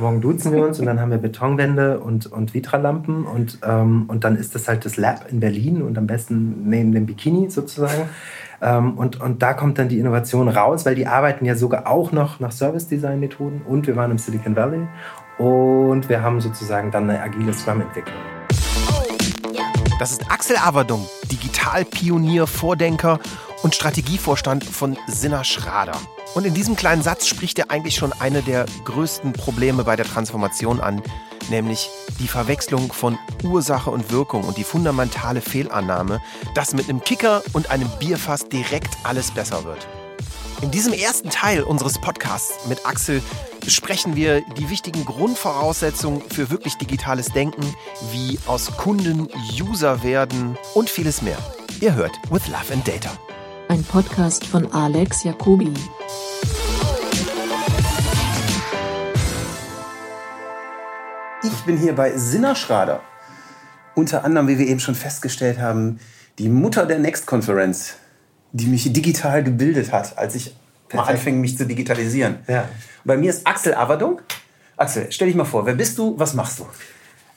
Morgen duzen wir uns und dann haben wir Betonwände und, und Vitralampen und, ähm, und dann ist das halt das Lab in Berlin und am besten neben dem Bikini sozusagen. Ähm, und, und da kommt dann die Innovation raus, weil die arbeiten ja sogar auch noch nach Service-Design-Methoden und wir waren im Silicon Valley und wir haben sozusagen dann eine agile Scrum-Entwicklung. Das ist Axel Averdung, Digitalpionier, Vordenker und Strategievorstand von Sinner Schrader. Und in diesem kleinen Satz spricht er eigentlich schon eine der größten Probleme bei der Transformation an, nämlich die Verwechslung von Ursache und Wirkung und die fundamentale Fehlannahme, dass mit einem Kicker und einem Bierfass direkt alles besser wird. In diesem ersten Teil unseres Podcasts mit Axel besprechen wir die wichtigen Grundvoraussetzungen für wirklich digitales Denken, wie aus Kunden User werden und vieles mehr. Ihr hört With Love and Data. Ein Podcast von Alex Jacobi. Ich bin hier bei Sinner Schrader. Unter anderem, wie wir eben schon festgestellt haben, die Mutter der Next Conference die mich digital gebildet hat, als ich mal anfing, mich zu digitalisieren. Ja. Bei mir ist Axel Averdung. Axel, stell dich mal vor, wer bist du, was machst du?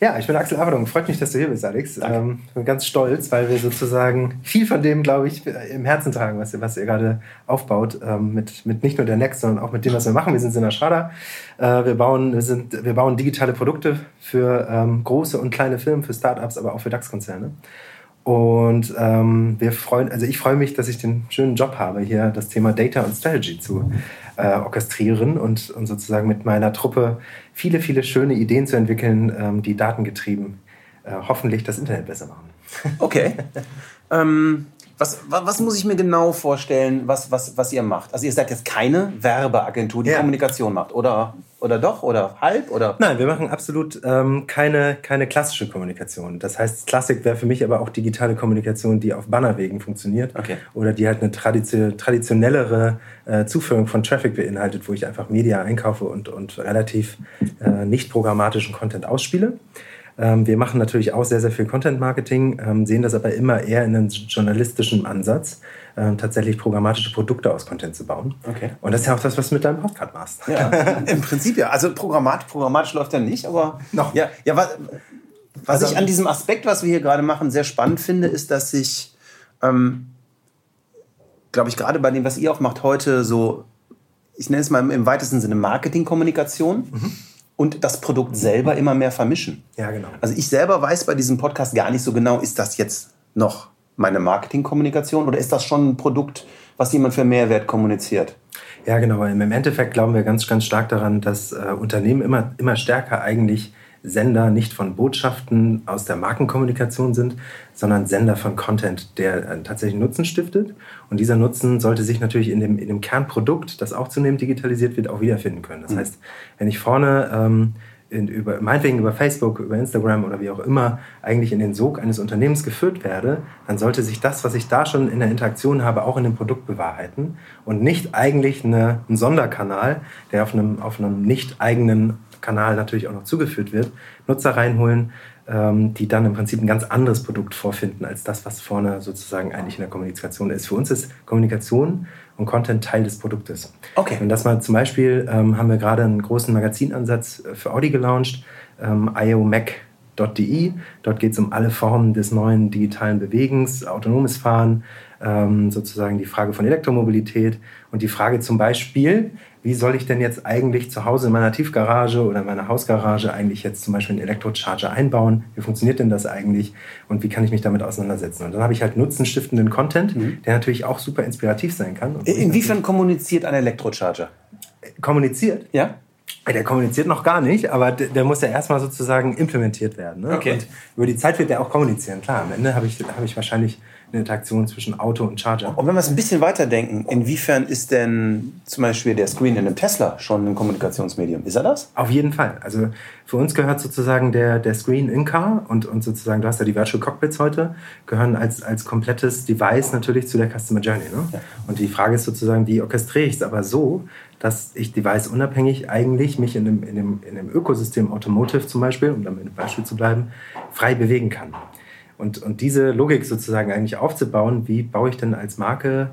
Ja, ich bin Axel Averdung. Freut mich, dass du hier bist, Alex. Ähm, ich bin ganz stolz, weil wir sozusagen viel von dem, glaube ich, im Herzen tragen, was, was ihr gerade aufbaut. Ähm, mit, mit nicht nur der Next, sondern auch mit dem, was wir machen. Wir sind in der Schrader. Äh, wir, bauen, wir, sind, wir bauen digitale Produkte für ähm, große und kleine Firmen, für Startups, aber auch für DAX-Konzerne. Und ähm, wir freuen, also ich freue mich, dass ich den schönen Job habe, hier das Thema Data und Strategy zu äh, orchestrieren und, und sozusagen mit meiner Truppe viele, viele schöne Ideen zu entwickeln, ähm, die datengetrieben äh, hoffentlich das Internet besser machen. Okay. ähm, was, was, muss ich mir genau vorstellen, was, was, was ihr macht? Also ihr seid jetzt keine Werbeagentur, die ja. Kommunikation macht, oder, oder doch? Oder halb? Oder? Nein, wir machen absolut ähm, keine, keine klassische Kommunikation. Das heißt, Klassik wäre für mich aber auch digitale Kommunikation, die auf Bannerwegen funktioniert. Okay. Oder die halt eine tradition traditionellere äh, Zuführung von Traffic beinhaltet, wo ich einfach Media einkaufe und, und relativ äh, nicht programmatischen Content ausspiele. Ähm, wir machen natürlich auch sehr, sehr viel Content-Marketing, ähm, sehen das aber immer eher in einem journalistischen Ansatz, ähm, tatsächlich programmatische Produkte aus Content zu bauen. Okay. Und das ist ja auch das, was du mit deinem Podcast machst. Ja, im Prinzip ja. Also programmatisch, programmatisch läuft ja nicht, aber noch. Ja, ja was, was also, ich an diesem Aspekt, was wir hier gerade machen, sehr spannend finde, ist, dass sich, ähm, glaube ich, gerade bei dem, was ihr auch macht heute, so, ich nenne es mal im weitesten Sinne Marketingkommunikation. Mhm und das Produkt selber immer mehr vermischen. Ja, genau. Also ich selber weiß bei diesem Podcast gar nicht so genau, ist das jetzt noch meine Marketingkommunikation oder ist das schon ein Produkt, was jemand für Mehrwert kommuniziert? Ja, genau. Im Endeffekt glauben wir ganz, ganz stark daran, dass äh, Unternehmen immer, immer stärker eigentlich Sender nicht von Botschaften aus der Markenkommunikation sind, sondern Sender von Content, der äh, tatsächlich Nutzen stiftet. Und dieser Nutzen sollte sich natürlich in dem, in dem Kernprodukt, das auch zunehmend digitalisiert wird, auch wiederfinden können. Das mhm. heißt, wenn ich vorne ähm, in, über, meinetwegen über Facebook, über Instagram oder wie auch immer eigentlich in den Sog eines Unternehmens geführt werde, dann sollte sich das, was ich da schon in der Interaktion habe, auch in dem Produkt bewahrheiten und nicht eigentlich eine, ein Sonderkanal, der auf einem, auf einem nicht eigenen Kanal natürlich auch noch zugeführt wird, Nutzer reinholen, ähm, die dann im Prinzip ein ganz anderes Produkt vorfinden als das, was vorne sozusagen eigentlich in der Kommunikation ist. Für uns ist Kommunikation und Content Teil des Produktes. Okay. Und das mal zum Beispiel ähm, haben wir gerade einen großen Magazinansatz äh, für Audi gelauncht, ähm, iomac.de. Dort geht es um alle Formen des neuen digitalen Bewegens, autonomes Fahren, ähm, sozusagen die Frage von Elektromobilität und die Frage zum Beispiel, wie soll ich denn jetzt eigentlich zu Hause in meiner Tiefgarage oder in meiner Hausgarage eigentlich jetzt zum Beispiel einen Elektrocharger einbauen? Wie funktioniert denn das eigentlich? Und wie kann ich mich damit auseinandersetzen? Und dann habe ich halt nutzenstiftenden Content, mhm. der natürlich auch super inspirativ sein kann. Inwiefern kommuniziert ein Elektrocharger? Kommuniziert? Ja. Der kommuniziert noch gar nicht, aber der, der muss ja erstmal sozusagen implementiert werden. Ne? Okay. Und über die Zeit wird er auch kommunizieren. Klar, am Ende habe ich, hab ich wahrscheinlich eine Interaktion zwischen Auto und Charger. Und wenn wir es ein bisschen weiterdenken, inwiefern ist denn zum Beispiel der Screen in einem Tesla schon ein Kommunikationsmedium? Ist er das? Auf jeden Fall. Also für uns gehört sozusagen der, der Screen in Car und, und sozusagen, du hast ja die Virtual Cockpits heute, gehören als, als komplettes Device natürlich zu der Customer Journey. Ne? Ja. Und die Frage ist sozusagen, wie orchestriere ich es aber so, dass ich device unabhängig eigentlich mich in dem, in, dem, in dem Ökosystem Automotive zum Beispiel, um damit ein Beispiel zu bleiben, frei bewegen kann. Und, und diese Logik sozusagen eigentlich aufzubauen, wie baue ich denn als Marke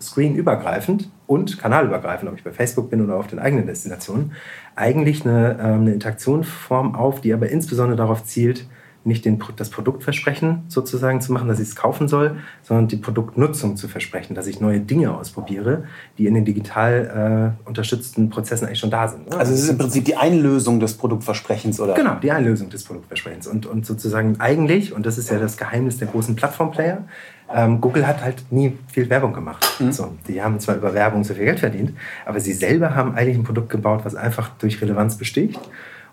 screenübergreifend und kanalübergreifend, ob ich bei Facebook bin oder auf den eigenen Destinationen, eigentlich eine, ähm, eine Interaktionsform auf, die aber insbesondere darauf zielt, nicht den, das Produktversprechen sozusagen zu machen, dass ich es kaufen soll, sondern die Produktnutzung zu versprechen, dass ich neue Dinge ausprobiere, die in den digital äh, unterstützten Prozessen eigentlich schon da sind. Ne? Also es ist im Prinzip die Einlösung des Produktversprechens, oder? Genau, die Einlösung des Produktversprechens. Und, und sozusagen eigentlich, und das ist ja das Geheimnis der großen Plattformplayer, ähm, Google hat halt nie viel Werbung gemacht. Mhm. So, die haben zwar über Werbung so viel Geld verdient, aber sie selber haben eigentlich ein Produkt gebaut, was einfach durch Relevanz besticht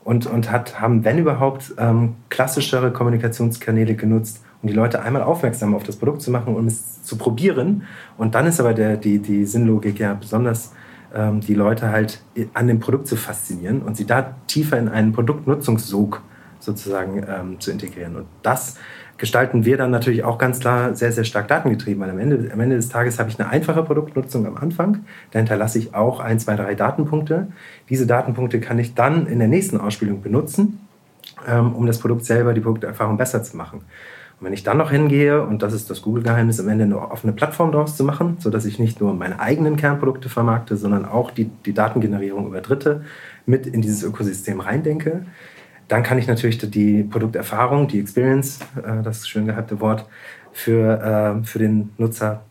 und, und hat, haben, wenn überhaupt, ähm, klassischere Kommunikationskanäle genutzt, um die Leute einmal aufmerksam auf das Produkt zu machen, um es zu probieren. Und dann ist aber der, die, die Sinnlogik ja besonders, ähm, die Leute halt an dem Produkt zu faszinieren und sie da tiefer in einen Produktnutzungssog sozusagen ähm, zu integrieren. Und das gestalten wir dann natürlich auch ganz klar sehr, sehr stark datengetrieben, weil am Ende, am Ende des Tages habe ich eine einfache Produktnutzung am Anfang. Da hinterlasse ich auch ein, zwei, drei Datenpunkte. Diese Datenpunkte kann ich dann in der nächsten Ausspielung benutzen, ähm, um das Produkt selber, die Produkterfahrung besser zu machen. Und wenn ich dann noch hingehe, und das ist das Google-Geheimnis, am Ende eine offene Plattform daraus zu machen, sodass ich nicht nur meine eigenen Kernprodukte vermarkte, sondern auch die, die Datengenerierung über Dritte mit in dieses Ökosystem reindenke, dann kann ich natürlich die Produkterfahrung, die Experience, äh, das schön gehypte Wort, für, äh, für den Nutzer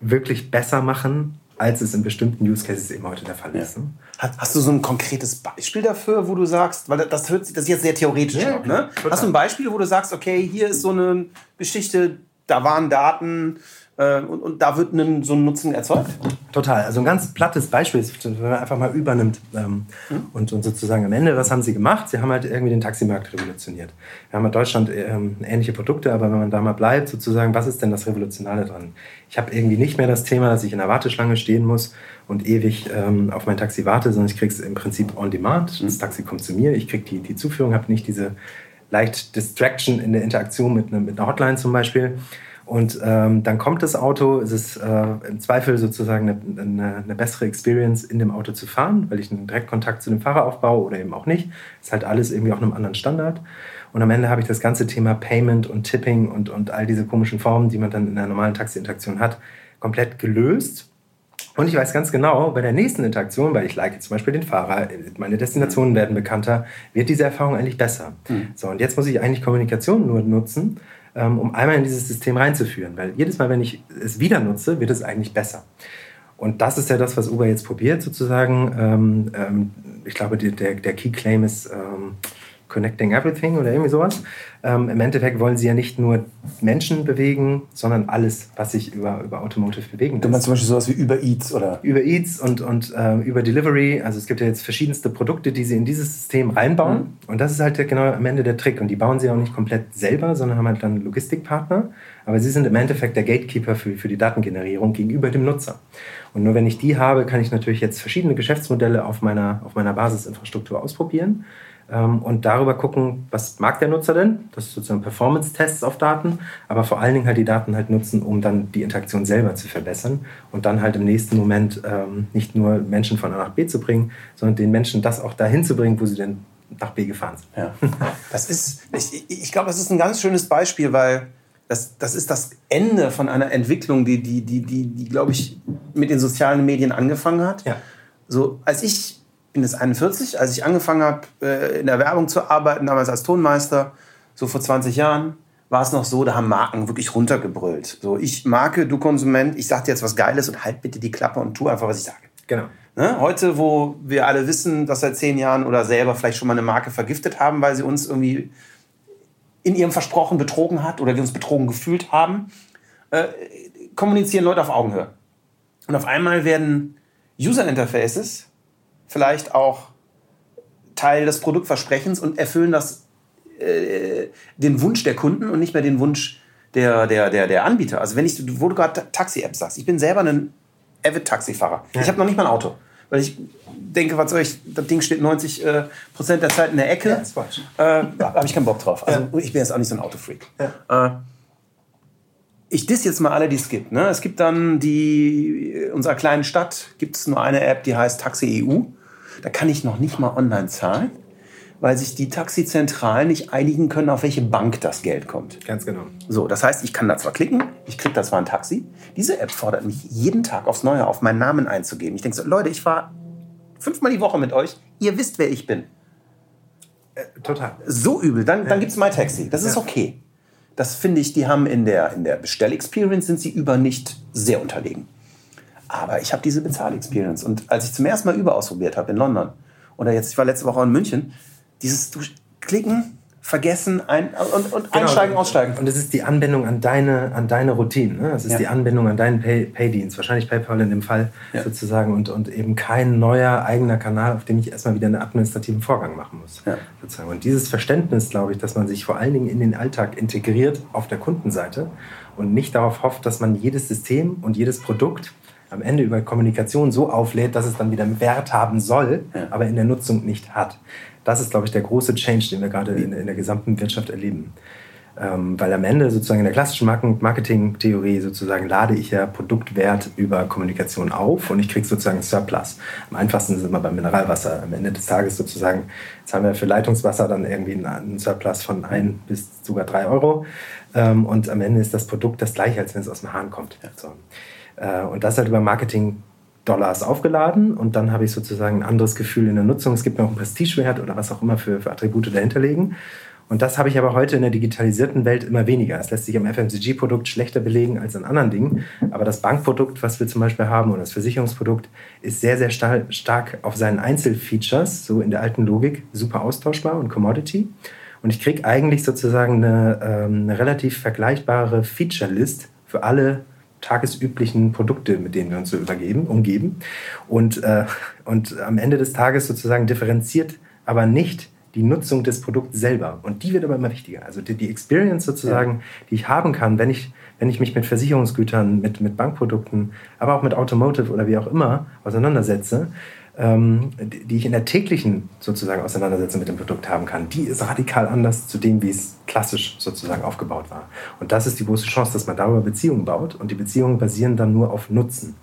wirklich besser machen, als es in bestimmten Use Cases eben heute der Fall ist. Ja. Ne? Hast du so ein konkretes Beispiel dafür, wo du sagst, weil das, hört, das ist jetzt sehr theoretisch, ja, ne? Hast du ein Beispiel, wo du sagst, okay, hier ist so eine Geschichte, da waren Daten, und, und, da wird ein, so ein Nutzen erzeugt? Total. Also ein ganz plattes Beispiel wenn man einfach mal übernimmt ähm, mhm. und, und, sozusagen am Ende, was haben sie gemacht? Sie haben halt irgendwie den Taximarkt revolutioniert. Wir haben in Deutschland ähm, ähnliche Produkte, aber wenn man da mal bleibt, sozusagen, was ist denn das Revolutionale dran? Ich habe irgendwie nicht mehr das Thema, dass ich in der Warteschlange stehen muss und ewig ähm, auf mein Taxi warte, sondern ich kriege es im Prinzip on demand. Das Taxi kommt zu mir, ich kriege die, die Zuführung, habe nicht diese leicht Distraction in der Interaktion mit, ne, mit einer Hotline zum Beispiel. Und ähm, dann kommt das Auto, es ist äh, im Zweifel sozusagen eine, eine, eine, bessere Experience, in dem Auto zu fahren, weil ich einen Direktkontakt zu dem Fahrer aufbaue oder eben auch nicht. Ist halt alles irgendwie auf einem anderen Standard. Und am Ende habe ich das ganze Thema Payment und Tipping und, und all diese komischen Formen, die man dann in einer normalen Taxi-Interaktion hat, komplett gelöst. Und ich weiß ganz genau, bei der nächsten Interaktion, weil ich like zum Beispiel den Fahrer, meine Destinationen werden bekannter, wird diese Erfahrung eigentlich besser. Mhm. So, und jetzt muss ich eigentlich Kommunikation nur nutzen, um einmal in dieses System reinzuführen. Weil jedes Mal, wenn ich es wieder nutze, wird es eigentlich besser. Und das ist ja das, was Uber jetzt probiert, sozusagen. Ähm, ähm, ich glaube, der, der Key Claim ist Connecting Everything oder irgendwie sowas. Ähm, Im Endeffekt wollen sie ja nicht nur Menschen bewegen, sondern alles, was sich über, über Automotive bewegen lässt. Du meinst zum Beispiel sowas wie Uber Eats oder? Uber Eats und, und äh, über Delivery. Also es gibt ja jetzt verschiedenste Produkte, die sie in dieses System reinbauen. Mhm. Und das ist halt genau am Ende der Trick. Und die bauen sie auch nicht komplett selber, sondern haben halt dann Logistikpartner. Aber sie sind im Endeffekt der Gatekeeper für, für die Datengenerierung gegenüber dem Nutzer. Und nur wenn ich die habe, kann ich natürlich jetzt verschiedene Geschäftsmodelle auf meiner, auf meiner Basisinfrastruktur ausprobieren und darüber gucken, was mag der Nutzer denn? Das ist sozusagen Performance-Tests auf Daten, aber vor allen Dingen halt die Daten halt nutzen, um dann die Interaktion selber zu verbessern und dann halt im nächsten Moment ähm, nicht nur Menschen von A nach B zu bringen, sondern den Menschen das auch dahin zu bringen, wo sie denn nach B gefahren sind. Ja. Das ist, ich, ich glaube, das ist ein ganz schönes Beispiel, weil das, das ist das Ende von einer Entwicklung, die, die, die, die, die glaube ich, mit den sozialen Medien angefangen hat. Ja. So, als ich bin jetzt 41, als ich angefangen habe, äh, in der Werbung zu arbeiten, damals als Tonmeister, so vor 20 Jahren, war es noch so, da haben Marken wirklich runtergebrüllt. So, ich Marke, du Konsument, ich sag dir jetzt was Geiles und halt bitte die Klappe und tu einfach, was ich sage. Genau. Ne? Heute, wo wir alle wissen, dass seit zehn Jahren oder selber vielleicht schon mal eine Marke vergiftet haben, weil sie uns irgendwie in ihrem Versprochen betrogen hat oder wir uns betrogen gefühlt haben, äh, kommunizieren Leute auf Augenhöhe. Und auf einmal werden User Interfaces vielleicht auch Teil des Produktversprechens und erfüllen das, äh, den Wunsch der Kunden und nicht mehr den Wunsch der, der, der, der Anbieter. Also wenn ich, wo du gerade Taxi-App sagst, ich bin selber ein Avid-Taxifahrer. Ja. Ich habe noch nicht mal ein Auto. Weil ich denke, was soll ich, das Ding steht 90 äh, Prozent der Zeit in der Ecke. Ja. Äh, da habe ich keinen Bock drauf. Also ja. ich bin jetzt auch nicht so ein Autofreak. Ja. Äh, ich diss jetzt mal alle, die es gibt. Ne? Es gibt dann die, in unserer kleinen Stadt gibt es nur eine App, die heißt Taxi EU. Da kann ich noch nicht mal online zahlen. weil sich die Taxizentralen nicht einigen können, auf welche Bank das Geld kommt. Ganz genau. So, das heißt, ich kann da zwar klicken, ich kriege da zwar ein Taxi. Diese App fordert mich jeden Tag aufs Neue auf, meinen Namen einzugeben. Ich denke so, Leute, ich fahre fünfmal die Woche mit euch. Ihr wisst, wer ich bin. Äh, total. So übel. Dann, dann gibt es MyTaxi. Das ist okay. Das finde ich, die haben in der, in der Bestell-Experience sind sie über nicht sehr unterlegen. Aber ich habe diese Bezahl-Experience. Und als ich zum ersten Mal Uber ausprobiert habe in London, oder jetzt, ich war letzte Woche in München, dieses Klicken, vergessen, ein, und, und Genau. einsteigen, aussteigen. Und es ist die Anbindung an deine, an deine Routinen. Ne? Es ist Ja. die Anbindung an deinen Pay- Pay-Dienst, wahrscheinlich PayPal in dem Fall Ja. sozusagen und, und eben kein neuer eigener Kanal, auf dem ich erstmal wieder einen administrativen Vorgang machen muss. Ja. Sozusagen. Und dieses Verständnis, glaube ich, dass man sich vor allen Dingen in den Alltag integriert auf der Kundenseite und nicht darauf hofft, dass man jedes System und jedes Produkt am Ende über Kommunikation so auflädt, dass es dann wieder einen Wert haben soll, aber in der Nutzung nicht hat. Das ist, glaube ich, der große Change, den wir gerade in, in der gesamten Wirtschaft erleben. Ähm, weil am Ende sozusagen in der klassischen Marketing-Theorie sozusagen lade ich ja Produktwert über Kommunikation auf und ich kriege sozusagen Surplus. Am einfachsten ist es immer beim Mineralwasser. Am Ende des Tages sozusagen, jetzt haben wir für Leitungswasser dann irgendwie einen, Surplus von ein bis sogar drei Euro ähm, und am Ende ist das Produkt das gleiche, als wenn es aus dem Hahn kommt. So. Äh, und das halt über Marketing Dollars aufgeladen und dann habe ich sozusagen ein anderes Gefühl in der Nutzung. Es gibt mir auch einen Prestigewert oder was auch immer für, für Attribute dahinter legen. Und das habe ich aber heute in der digitalisierten Welt immer weniger. Es lässt sich am FMCG-Produkt schlechter belegen als an anderen Dingen. Aber das Bankprodukt, was wir zum Beispiel haben, oder das Versicherungsprodukt, ist sehr, sehr star stark auf seinen Einzelfeatures, so in der alten Logik, super austauschbar und Commodity. Und ich kriege eigentlich sozusagen eine, ähm, eine relativ vergleichbare Feature-List für alle tagesüblichen Produkte, mit denen wir uns so übergeben, umgeben. Und, äh, und am Ende des Tages sozusagen differenziert aber nicht die Nutzung des Produkts selber. Und die wird aber immer wichtiger. Also die, die Experience sozusagen, die ich haben kann, wenn ich, wenn ich mich mit Versicherungsgütern, mit, mit Bankprodukten, aber auch mit Automotive oder wie auch immer auseinandersetze, ähm, die, ich in der täglichen sozusagen Auseinandersetzung mit dem Produkt haben kann, die ist radikal anders zu dem, wie es klassisch sozusagen aufgebaut war. Und das ist die große Chance, dass man darüber Beziehungen baut und die Beziehungen basieren dann nur auf Nutzen.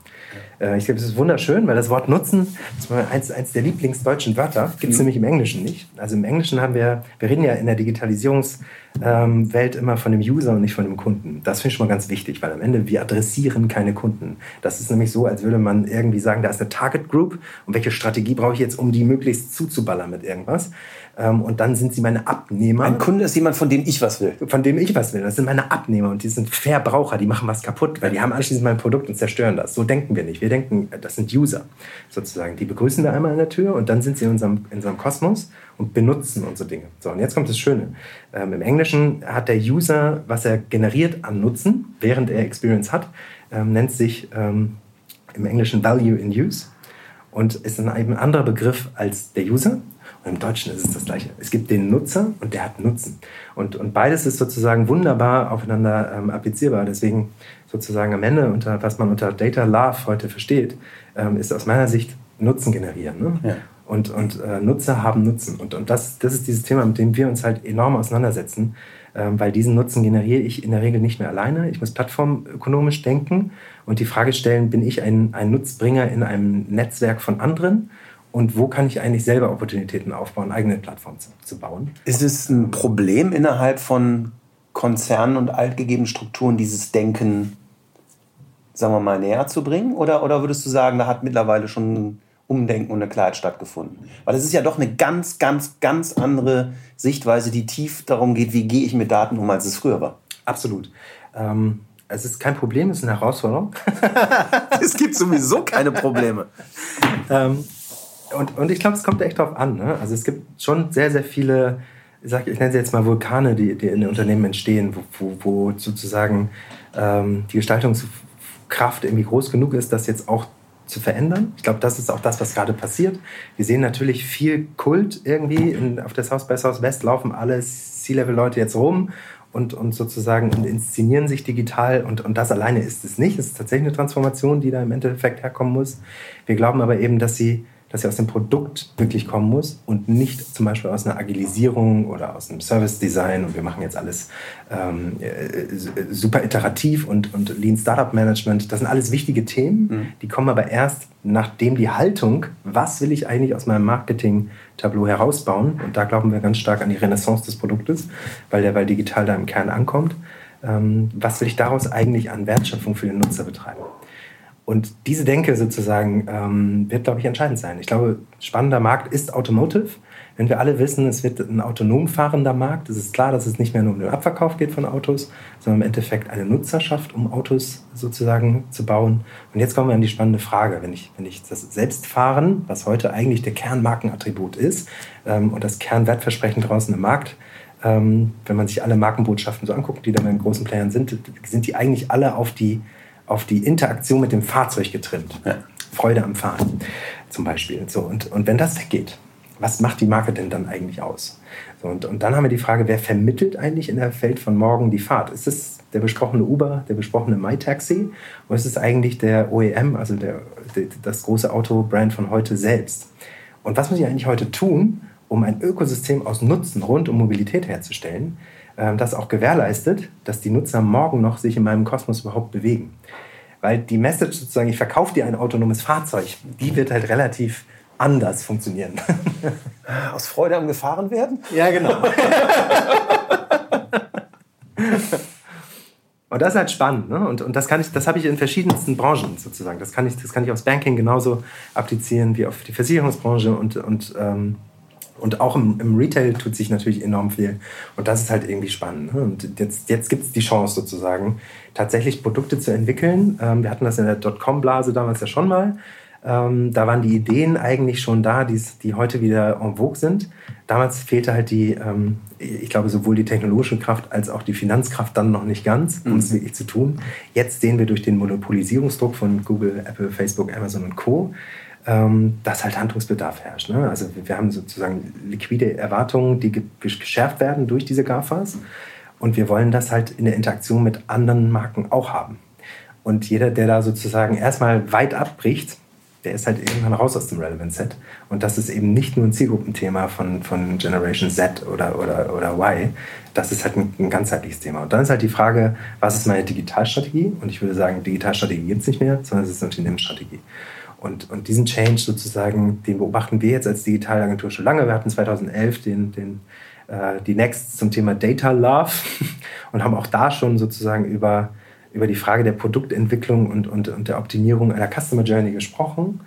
Äh, Ich glaube, es ist wunderschön, weil das Wort Nutzen ist mal eins, eins der lieblingsdeutschen Wörter, gibt es nämlich im Englischen nicht. Also im Englischen haben wir, wir reden ja in der Digitalisierungswelt immer von dem User und nicht von dem Kunden. Das finde ich schon mal ganz wichtig, weil am Ende wir adressieren keine Kunden. Das ist nämlich so, als würde man irgendwie sagen, da ist eine Target Group und welche Strategie brauche ich jetzt, um die möglichst zuzuballern mit irgendwas. Ähm, Und dann sind sie meine Abnehmer Ein Kunde ist jemand, von dem ich was will. von dem ich was will. Das sind meine Abnehmer und die sind Verbraucher, die machen was kaputt, weil die haben anschließend mein Produkt und zerstören das. So denken wir nicht. Wir denken, das sind User sozusagen. Die begrüßen wir einmal an der Tür und dann sind sie in unserem, in unserem Kosmos und benutzen unsere Dinge. So, und jetzt kommt das Schöne. Ähm, Im Englischen hat der User, was er generiert an Nutzen, während er Experience hat, ähm, nennt sich ähm, im Englischen Value in Use und ist dann eben ein anderer Begriff als der User. Und im Deutschen ist es das Gleiche. Es gibt den Nutzer und der hat Nutzen. Und, und beides ist sozusagen wunderbar aufeinander ähm, applizierbar. Deswegen sozusagen am Ende, unter, was man unter Data Love heute versteht, ähm, ist aus meiner Sicht Nutzen generieren. Ne? Ja. Und, und äh, Nutzer haben Nutzen. Und, und das, das ist dieses Thema, mit dem wir uns halt enorm auseinandersetzen, weil diesen Nutzen generiere ich in der Regel nicht mehr alleine. Ich muss plattformökonomisch denken und die Frage stellen, bin ich ein, ein Nutzbringer in einem Netzwerk von anderen? Und wo kann ich eigentlich selber Opportunitäten aufbauen, eigene Plattformen zu, zu bauen? Ist es ein Problem innerhalb von Konzernen und altgegebenen Strukturen, dieses Denken, sagen wir mal, näher zu bringen? Oder, oder würdest du sagen, da hat mittlerweile schon Umdenken und eine Klarheit stattgefunden? Weil es ist ja doch eine ganz, ganz, ganz andere Sichtweise, die tief darum geht, wie gehe ich mit Daten um, als es früher war. Absolut. Ähm, es ist kein Problem, es ist eine Herausforderung. Es gibt sowieso keine Probleme. Ähm, und, und ich glaube, es kommt echt drauf an. Ne? Also es gibt schon sehr, sehr viele, ich, sag, ich nenne sie jetzt mal Vulkane, die, die in den Unternehmen entstehen, wo, wo, wo sozusagen ähm, die Gestaltungskraft irgendwie groß genug ist, das jetzt auch zu verändern. Ich glaube, das ist auch das, was gerade passiert. Wir sehen natürlich viel Kult irgendwie. In, auf der South by Southwest laufen alle C-Level-Leute jetzt rum und, und sozusagen und inszenieren sich digital. Und, und das alleine ist es nicht. Es ist tatsächlich eine Transformation, die da im Endeffekt herkommen muss. Wir glauben aber eben, dass sie dass sie aus dem Produkt wirklich kommen muss und nicht zum Beispiel aus einer Agilisierung oder aus einem Service Design und wir machen jetzt alles ähm, äh, super iterativ und, und Lean Startup Management. Das sind alles wichtige Themen, mhm. die kommen aber erst, nachdem die Haltung, was will ich eigentlich aus meinem Marketing-Tableau herausbauen, und da glauben wir ganz stark an die Renaissance des Produktes, weil der weil digital da im Kern ankommt. Ähm, was will ich daraus eigentlich an Wertschöpfung für den Nutzer betreiben? Und diese Denke sozusagen ähm, wird, glaube ich, entscheidend sein. Ich glaube, spannender Markt ist Automotive. Wenn wir alle wissen, es wird ein autonom fahrender Markt, es ist klar, dass es nicht mehr nur um den Abverkauf geht von Autos, sondern im Endeffekt eine Nutzerschaft, um Autos sozusagen zu bauen. Und jetzt kommen wir an die spannende Frage. Wenn ich, wenn ich das Selbstfahren, was heute eigentlich der Kernmarkenattribut ist ähm, und das Kernwertversprechen draußen im Markt, ähm, wenn man sich alle Markenbotschaften so anguckt, die da mit den großen Playern sind, sind die eigentlich alle auf die auf die Interaktion mit dem Fahrzeug getrimmt. Ja. Freude am Fahren zum Beispiel. So, und, und wenn das weggeht, was macht die Marke denn dann eigentlich aus? So, und, und dann haben wir die Frage, wer vermittelt eigentlich in der Welt von morgen die Fahrt? Ist es der besprochene Uber, der besprochene MyTaxi oder ist es eigentlich der OEM, also der, der, das große Autobrand von heute selbst? Und was muss ich eigentlich heute tun, um ein Ökosystem aus Nutzen rund um Mobilität herzustellen, das auch gewährleistet, dass die Nutzer morgen noch sich in meinem Kosmos überhaupt bewegen. Weil die Message sozusagen, ich verkaufe dir ein autonomes Fahrzeug, die wird halt relativ anders funktionieren. Aus Freude am Gefahren werden? Ja, genau. Und das ist halt spannend. Ne? Und, und das, kann ich, das habe ich in verschiedensten Branchen sozusagen. Das kann ich, das kann ich aufs Banking genauso applizieren wie auf die Versicherungsbranche und, und ähm, und auch im, im, Retail tut sich natürlich enorm viel. Und das ist halt irgendwie spannend. Ne? Und jetzt, jetzt gibt es die Chance sozusagen, tatsächlich Produkte zu entwickeln. Ähm, wir hatten das in der Dotcom-Blase damals ja schon mal. Ähm, da waren die Ideen eigentlich schon da, die heute wieder en vogue sind. Damals fehlte halt die, ähm, ich glaube, sowohl die technologische Kraft als auch die Finanzkraft dann noch nicht ganz, um mhm. es wirklich zu tun. Jetzt sehen wir durch den Monopolisierungsdruck von Google, Apple, Facebook, Amazon und Co., ähm, dass halt Handlungsbedarf herrscht. Ne? Also wir haben sozusagen liquide Erwartungen, die geschärft werden durch diese GAFAs. Und wir wollen das halt in der Interaktion mit anderen Marken auch haben. Und jeder, der da sozusagen erstmal weit abbricht, der ist halt irgendwann raus aus dem Relevant Set. Und das ist eben nicht nur ein Zielgruppenthema von, von Generation Z oder, oder, oder Y, das ist halt ein, ein ganzheitliches Thema. Und dann ist halt die Frage, was ist meine Digitalstrategie? Und ich würde sagen, Digitalstrategie gibt es nicht mehr, sondern es ist eine Unternehmensstrategie. Und, und diesen Change sozusagen, den beobachten wir jetzt als Digitalagentur schon lange. Wir hatten 2011 den, den, äh, die Next zum Thema Data Love und haben auch da schon sozusagen über, über die Frage der Produktentwicklung und, und, und der Optimierung einer Customer Journey gesprochen.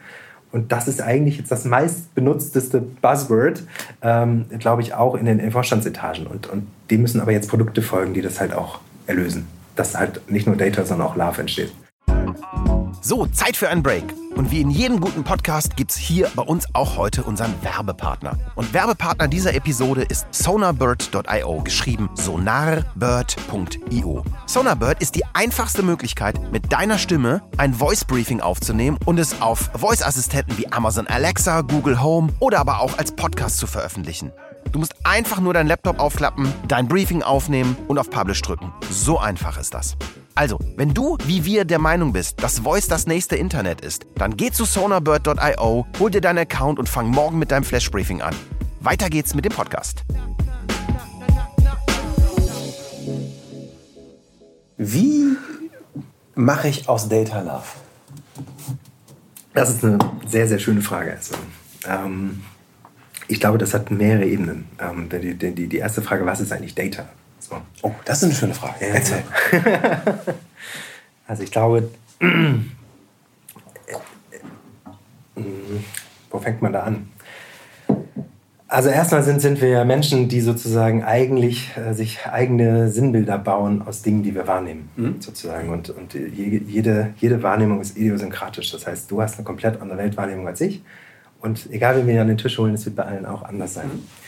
Und das ist eigentlich jetzt das meistbenutzteste Buzzword, ähm, glaube ich, auch in den Vorstandsetagen. Und, und dem müssen aber jetzt Produkte folgen, die das halt auch erlösen. Dass halt nicht nur Data, sondern auch Love entsteht. So, Zeit für einen Break. Und wie in jedem guten Podcast gibt es hier bei uns auch heute unseren Werbepartner. Und Werbepartner dieser Episode ist sonarbird.io, geschrieben sonarbird.io. Sonarbird ist die einfachste Möglichkeit, mit deiner Stimme ein Voice Briefing aufzunehmen und es auf Voice-Assistenten wie Amazon Alexa, Google Home oder aber auch als Podcast zu veröffentlichen. Du musst einfach nur deinen Laptop aufklappen, dein Briefing aufnehmen und auf Publish drücken. So einfach ist das. Also, wenn du wie wir der Meinung bist, dass Voice das nächste Internet ist, dann geh zu sonarbird.io, hol dir deinen Account und fang morgen mit deinem Flash Briefing an. Weiter geht's mit dem Podcast. Wie mache ich aus Data Love? Das ist eine sehr, sehr schöne Frage. Also, ähm, ich glaube, das hat mehrere Ebenen. Ähm, die, die, die erste Frage, was ist eigentlich Data? So. Oh, das ist eine schöne Frage. Ja, Erzähl. also ich glaube, wo fängt man da an? Also erstmal sind, sind wir ja Menschen, die sozusagen eigentlich äh, sich eigene Sinnbilder bauen aus Dingen, die wir wahrnehmen, mhm. sozusagen. Und, und jede, jede Wahrnehmung ist idiosynkratisch. Das heißt, du hast eine komplett andere Weltwahrnehmung als ich. Und egal, wie wir an den Tisch holen, es wird bei allen auch anders sein. Mhm.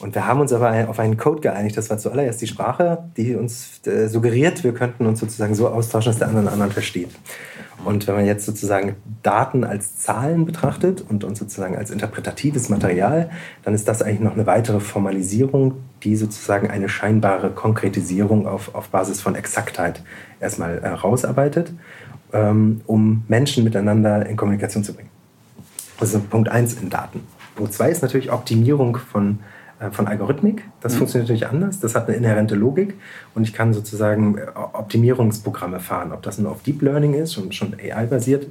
Und wir haben uns aber auf einen Code geeinigt. Das war zuallererst die Sprache, die uns äh, suggeriert, wir könnten uns sozusagen so austauschen, dass der andere den anderen versteht. Und wenn man jetzt sozusagen Daten als Zahlen betrachtet und uns sozusagen als interpretatives Material, dann ist das eigentlich noch eine weitere Formalisierung, die sozusagen eine scheinbare Konkretisierung auf, auf Basis von Exaktheit erstmal herausarbeitet, ähm, um Menschen miteinander in Kommunikation zu bringen. Das ist Punkt 1 in Daten. Punkt 2 ist natürlich Optimierung von, äh, von Algorithmik. Das mhm. funktioniert natürlich anders. Das hat eine inhärente Logik und ich kann sozusagen äh, Optimierungsprogramme fahren. Ob das nun auf Deep Learning ist und schon AI-basiert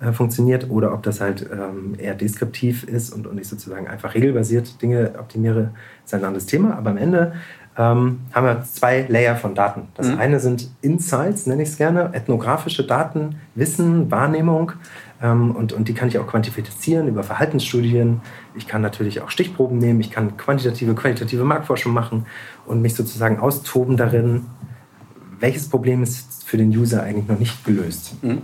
äh, funktioniert oder ob das halt ähm, eher deskriptiv ist und, und ich sozusagen einfach regelbasiert Dinge optimiere, ist ein anderes Thema. Aber am Ende ähm, haben wir zwei Layer von Daten. Das mhm. eine sind Insights, nenne ich es gerne, ethnografische Daten, Wissen, Wahrnehmung. Ähm, und, und die kann ich auch quantifizieren über Verhaltensstudien. Ich kann natürlich auch Stichproben nehmen. Ich kann quantitative, qualitative Marktforschung machen und mich sozusagen austoben darin, welches Problem ist für den User eigentlich noch nicht gelöst. Mhm.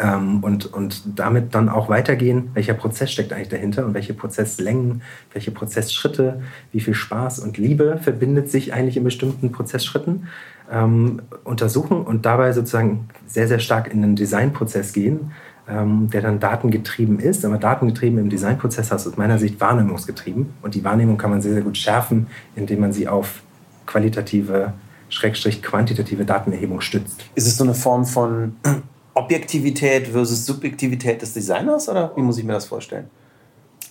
Ähm, und, und damit dann auch weitergehen, welcher Prozess steckt eigentlich dahinter und welche Prozesslängen, welche Prozessschritte, wie viel Spaß und Liebe verbindet sich eigentlich in bestimmten Prozessschritten ähm, untersuchen und dabei sozusagen sehr, sehr stark in den Designprozess gehen, ähm, der dann datengetrieben ist. Aber datengetrieben im Designprozess heißt aus meiner Sicht wahrnehmungsgetrieben. Und die Wahrnehmung kann man sehr, sehr gut schärfen, indem man sie auf qualitative, schrägstrich quantitative Datenerhebung stützt. Ist es so eine Form von Objektivität versus Subjektivität des Designers oder wie muss ich mir das vorstellen?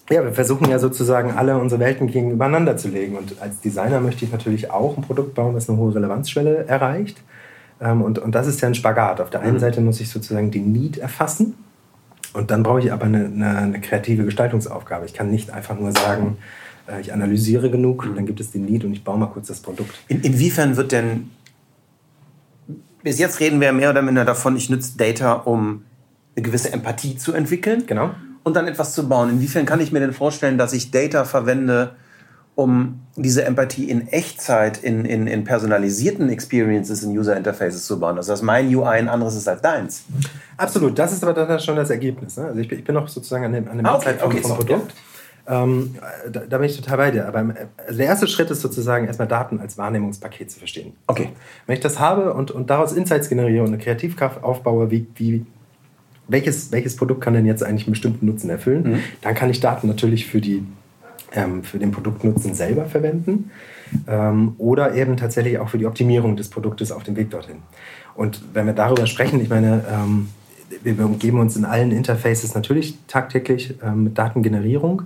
Ja, wir versuchen ja sozusagen alle unsere Welten gegeneinander zu legen. Und als Designer möchte ich natürlich auch ein Produkt bauen, das eine hohe Relevanzschwelle erreicht. Ähm, und, und das ist ja ein Spagat. Auf der einen mhm. Seite muss ich sozusagen die Need erfassen. Und dann brauche ich aber eine, eine, eine, kreative Gestaltungsaufgabe. Ich kann nicht einfach nur sagen, äh, ich analysiere genug, mhm. dann gibt es den Need und ich baue mal kurz das Produkt. In, inwiefern wird denn bis jetzt reden wir mehr oder minder davon, ich nutze Data, um eine gewisse Empathie zu entwickeln. Genau. Und dann etwas zu bauen. Inwiefern kann ich mir denn vorstellen, dass ich Data verwende, um diese Empathie in Echtzeit, in, in, in personalisierten Experiences, in User Interfaces zu bauen? Also, dass mein UI ein anderes ist als deins. Absolut. Das ist aber dann schon das Ergebnis. Ne? Also, ich bin, ich bin noch sozusagen an dem, an dem ah, okay, Zeitpunkt okay, vom so, Produkt. Ja. Ähm, da, da, bin ich total bei dir. Aber also der erste Schritt ist sozusagen erstmal Daten als Wahrnehmungspaket zu verstehen. Okay. Wenn ich das habe und, und daraus Insights generiere und eine Kreativkraft aufbaue, wie, wie, welches, welches Produkt kann denn jetzt eigentlich einen bestimmten Nutzen erfüllen, mhm. dann kann ich Daten natürlich für, die, ähm, für den Produktnutzen selber verwenden ähm, oder eben tatsächlich auch für die Optimierung des Produktes auf dem Weg dorthin. Und wenn wir darüber sprechen, ich meine, ähm, wir umgeben uns in allen Interfaces natürlich tagtäglich ähm, mit Datengenerierung.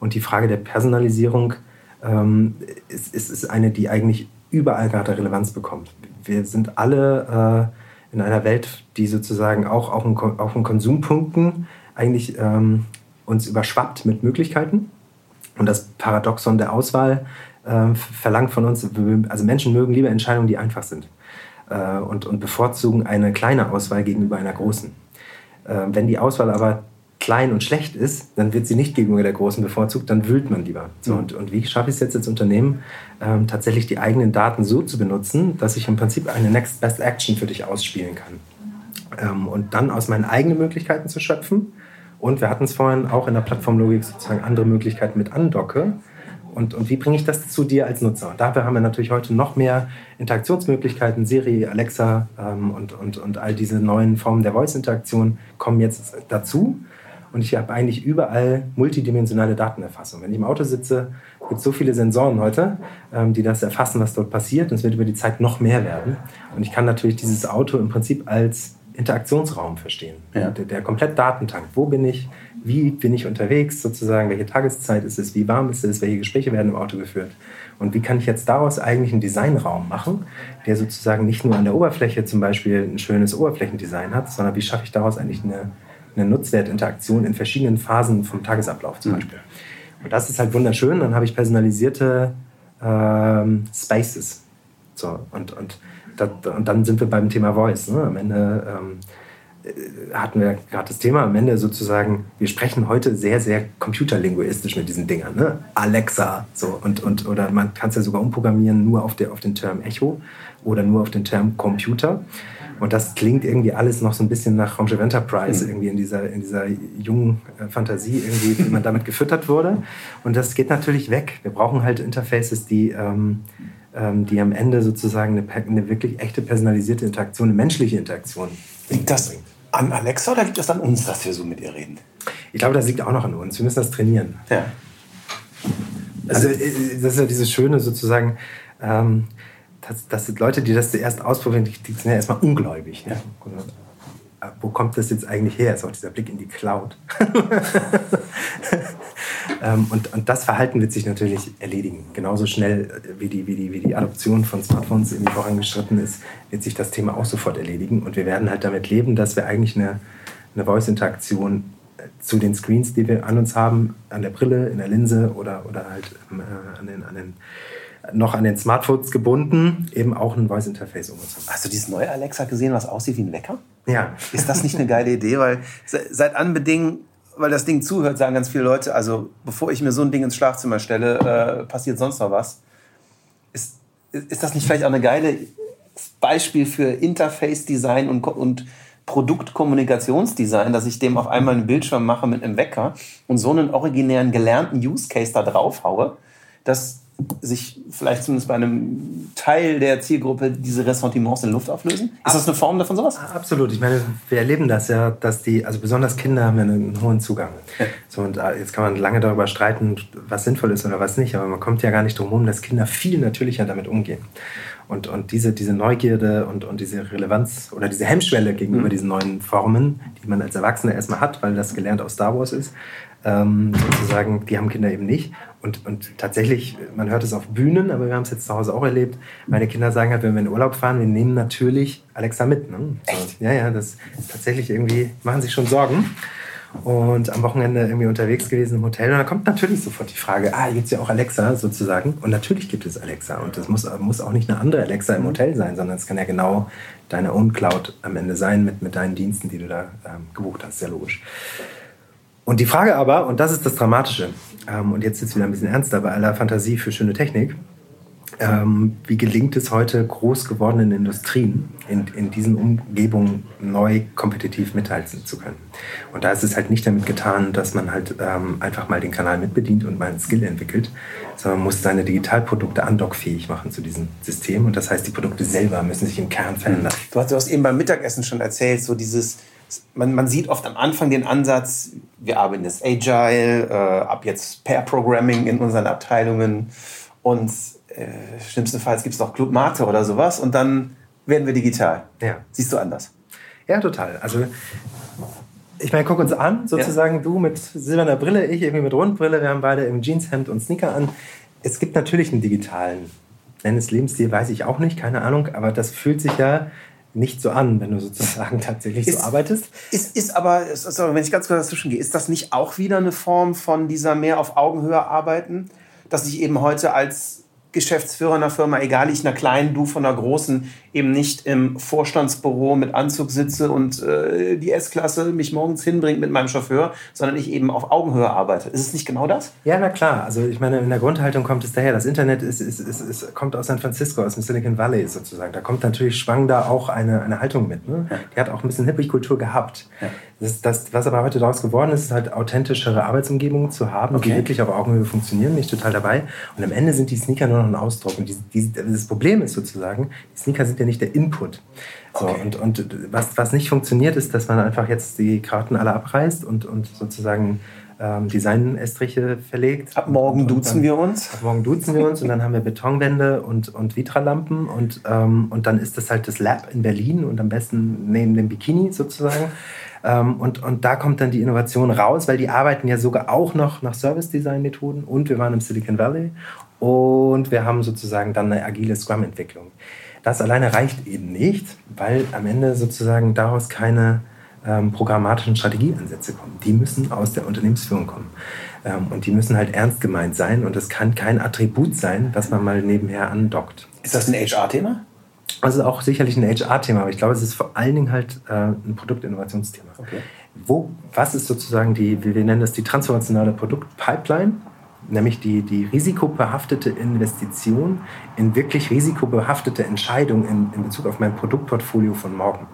Und die Frage der Personalisierung ähm, ist, ist, ist, eine, die eigentlich überall gerade Relevanz bekommt. Wir sind alle äh, in einer Welt, die sozusagen auch auf den, auf den Konsumpunkten eigentlich ähm, uns überschwappt mit Möglichkeiten. Und das Paradoxon der Auswahl äh, verlangt von uns, also Menschen mögen lieber Entscheidungen, die einfach sind äh, und, und bevorzugen eine kleine Auswahl gegenüber einer großen. Äh, wenn die Auswahl aber klein und schlecht ist, dann wird sie nicht gegenüber der großen bevorzugt, dann wühlt man lieber. So, mhm. und, und wie schaffe ich es jetzt als Unternehmen, ähm, tatsächlich die eigenen Daten so zu benutzen, dass ich im Prinzip eine Next Best Action für dich ausspielen kann. Ähm, und dann aus meinen eigenen Möglichkeiten zu schöpfen. Und wir hatten es vorhin auch in der Plattformlogik sozusagen andere Möglichkeiten mit andocke. Und, und wie bringe ich das zu dir als Nutzer? Und dafür haben wir natürlich heute noch mehr Interaktionsmöglichkeiten. Siri, Alexa ähm, und, und, und all diese neuen Formen der Voice-Interaktion kommen jetzt dazu. Und ich habe eigentlich überall multidimensionale Datenerfassung. Wenn ich im Auto sitze, gibt es so viele Sensoren heute, ähm, die das erfassen, was dort passiert. Und es wird über die Zeit noch mehr werden. Und ich kann natürlich dieses Auto im Prinzip als Interaktionsraum verstehen. Ja. Der, der komplett Datentank. Wo bin ich? Wie bin ich unterwegs? Sozusagen, welche Tageszeit ist es? Wie warm ist es? Welche Gespräche werden im Auto geführt? Und wie kann ich jetzt daraus eigentlich einen Designraum machen, der sozusagen nicht nur an der Oberfläche zum Beispiel ein schönes Oberflächendesign hat, sondern wie schaffe ich daraus eigentlich eine eine Nutzwertinteraktion in verschiedenen Phasen vom Tagesablauf zum mhm. Beispiel. Und das ist halt wunderschön. Dann habe ich personalisierte ähm, Spaces. So, und, und, das, und dann sind wir beim Thema Voice. Ne? Am Ende ähm, äh, hatten wir gerade das Thema, am Ende sozusagen, wir sprechen heute sehr, sehr computerlinguistisch mit diesen Dingern. Ne? Alexa, so, und, und, oder man kann es ja sogar umprogrammieren nur auf, der, auf den Term Echo oder nur auf den Term Computer. Und das klingt irgendwie alles noch so ein bisschen nach Raumschiff Enterprise, mhm. irgendwie in dieser, in dieser jungen äh, Fantasie, irgendwie, wie man damit gefüttert wurde. Und das geht natürlich weg. Wir brauchen halt Interfaces, die, ähm, die am Ende sozusagen eine, eine, wirklich echte personalisierte Interaktion, eine menschliche Interaktion. Liegt das an Alexa oder liegt das an uns, dass wir so mit ihr reden? Ich glaube, das liegt auch noch an uns. Wir müssen das trainieren. Ja. Also, äh, das ist ja dieses Schöne sozusagen. Ähm, dass, dass Leute, die das zuerst ausprobieren, die, sind ja erstmal ungläubig. Ne? wo kommt das jetzt eigentlich her? Ist auch dieser Blick in die Cloud. ähm, und, und das Verhalten wird sich natürlich erledigen. Genauso schnell äh, wie die, wie die, wie die Adoption von Smartphones irgendwie vorangeschritten ist, wird sich das Thema auch sofort erledigen. Und wir werden halt damit leben, dass wir eigentlich eine, eine Voice-Interaktion äh, zu den Screens, die wir an uns haben, an der Brille, in der Linse oder, oder halt äh, an den, an den noch an den Smartphones gebunden, eben auch ein Voice Interface um uns haben. Hast du dieses neue Alexa gesehen, was aussieht wie ein Wecker? Ja. Ist das nicht eine geile Idee? Weil seit Anbedingen, weil das Ding zuhört, sagen ganz viele Leute, also bevor ich mir so ein Ding ins Schlafzimmer stelle, äh, passiert sonst noch was. Ist, ist das nicht vielleicht auch eine geile Beispiel für Interface-Design und, und Produktkommunikationsdesign, dass ich dem auf einmal einen Bildschirm mache mit einem Wecker und so einen originären gelernten Use Case da drauf haue, dass sich vielleicht zumindest bei einem Teil der Zielgruppe diese Ressentiments in Luft auflösen? Ist das eine Form davon sowas? Absolut. Ich meine, wir erleben das ja, dass die, also besonders Kinder haben ja einen hohen Zugang. Ja. So, und äh, jetzt kann man lange darüber streiten, was sinnvoll ist oder was nicht, aber man kommt ja gar nicht drum herum, dass Kinder viel natürlicher damit umgehen. Und, und diese, diese Neugierde und, und diese Relevanz oder diese Hemmschwelle gegenüber mhm. diesen neuen Formen, die man als Erwachsener erstmal hat, weil das gelernt aus Star Wars ist, ähm, sozusagen, die haben Kinder eben nicht. Und, und tatsächlich, man hört es auf Bühnen, aber wir haben es jetzt zu Hause auch erlebt. Meine Kinder sagen halt, wenn wir in Urlaub fahren, wir nehmen natürlich Alexa mit. Ne? Echt? Ja, ja, das ist tatsächlich irgendwie, machen sich schon Sorgen. Und am Wochenende irgendwie unterwegs gewesen im Hotel. Und dann kommt natürlich sofort die Frage, ah, gibt es ja auch Alexa sozusagen. Und natürlich gibt es Alexa. Und das muss, muss auch nicht eine andere Alexa im Hotel sein, sondern es kann ja genau deine Own Cloud am Ende sein mit, mit deinen Diensten, die du da ähm, gebucht hast. Sehr logisch. Und die Frage aber, und das ist das Dramatische, ähm, und jetzt ist wieder ein bisschen ernster bei aller Fantasie für schöne Technik, ähm, wie gelingt es heute groß gewordenen Industrien, in, in diesen Umgebungen neu kompetitiv mithalten zu können? Und da ist es halt nicht damit getan, dass man halt ähm, einfach mal den Kanal mitbedient und mal einen Skill entwickelt, sondern man muss seine Digitalprodukte andockfähig machen zu diesem System. Und das heißt, die Produkte selber müssen sich im Kern verändern. Du hast, du hast eben beim Mittagessen schon erzählt, so dieses man, man sieht oft am Anfang den Ansatz, wir arbeiten jetzt agile, äh, ab jetzt Pair Programming in unseren Abteilungen und äh, schlimmstenfalls gibt es noch Club Mate oder sowas und dann werden wir digital. Ja. Siehst du anders? Ja, total. Also ich meine, guck uns an, sozusagen ja. du mit silberner Brille, ich irgendwie mit Rundbrille, wir haben beide im Jeanshemd und Sneaker an. Es gibt natürlich einen digitalen, nenn es Lebensstil, weiß ich auch nicht, keine Ahnung, aber das fühlt sich ja nicht so an, wenn du sozusagen tatsächlich ist, so arbeitest. Ist, ist aber, ist, wenn ich ganz kurz dazwischen gehe, ist das nicht auch wieder eine Form von dieser mehr auf Augenhöhe arbeiten, dass ich eben heute als Geschäftsführer einer Firma, egal ich einer kleinen, du von einer großen, eben nicht im Vorstandsbüro mit Anzug sitze und äh, die S-Klasse mich morgens hinbringt mit meinem Chauffeur, sondern ich eben auf Augenhöhe arbeite. Ist es nicht genau das? Ja, na klar. Also ich meine, in der Grundhaltung kommt es daher. Das Internet ist, ist, ist, ist kommt aus San Francisco, aus dem Silicon Valley sozusagen. Da kommt natürlich schwang da auch eine, eine Haltung mit. Ne? Ja. Die hat auch ein bisschen Hippie-Kultur gehabt. Ja. Das, das, was aber heute daraus geworden ist, ist halt authentischere Arbeitsumgebungen zu haben, okay. die wirklich auf Augenhöhe funktionieren. Bin ich total dabei. Und am Ende sind die Sneaker nur noch ein Ausdruck. Und die, die, das Problem ist sozusagen, die Sneaker sind ja nicht der Input. So, okay. und und was, was nicht funktioniert, ist, dass man einfach jetzt die Karten alle abreißt und, und sozusagen ähm, Design-Estriche verlegt. Ab morgen duzen dann, wir uns. Ab morgen duzen wir uns und dann haben wir Betonwände und, und Vitralampen und, ähm, und dann ist das halt das Lab in Berlin und am besten neben dem Bikini sozusagen. Ähm, und, und da kommt dann die Innovation raus, weil die arbeiten ja sogar auch noch nach Service-Design-Methoden und wir waren im Silicon Valley und wir haben sozusagen dann eine agile Scrum-Entwicklung. Das alleine reicht eben nicht, weil am Ende sozusagen daraus keine ähm, programmatischen Strategieansätze kommen. Die müssen aus der Unternehmensführung kommen. Ähm, und die müssen halt ernst gemeint sein und es kann kein Attribut sein, was man mal nebenher andockt. Ist das ein HR-Thema? Das ist auch sicherlich ein HR-Thema, aber ich glaube, es ist vor allen Dingen halt äh, ein Produktinnovationsthema. Okay. Wo, was ist sozusagen die, wir nennen das die transformationale Produktpipeline? Nämlich die, die risikobehaftete Investition in wirklich risikobehaftete Entscheidungen in, in Bezug auf mein Produktportfolio von morgen.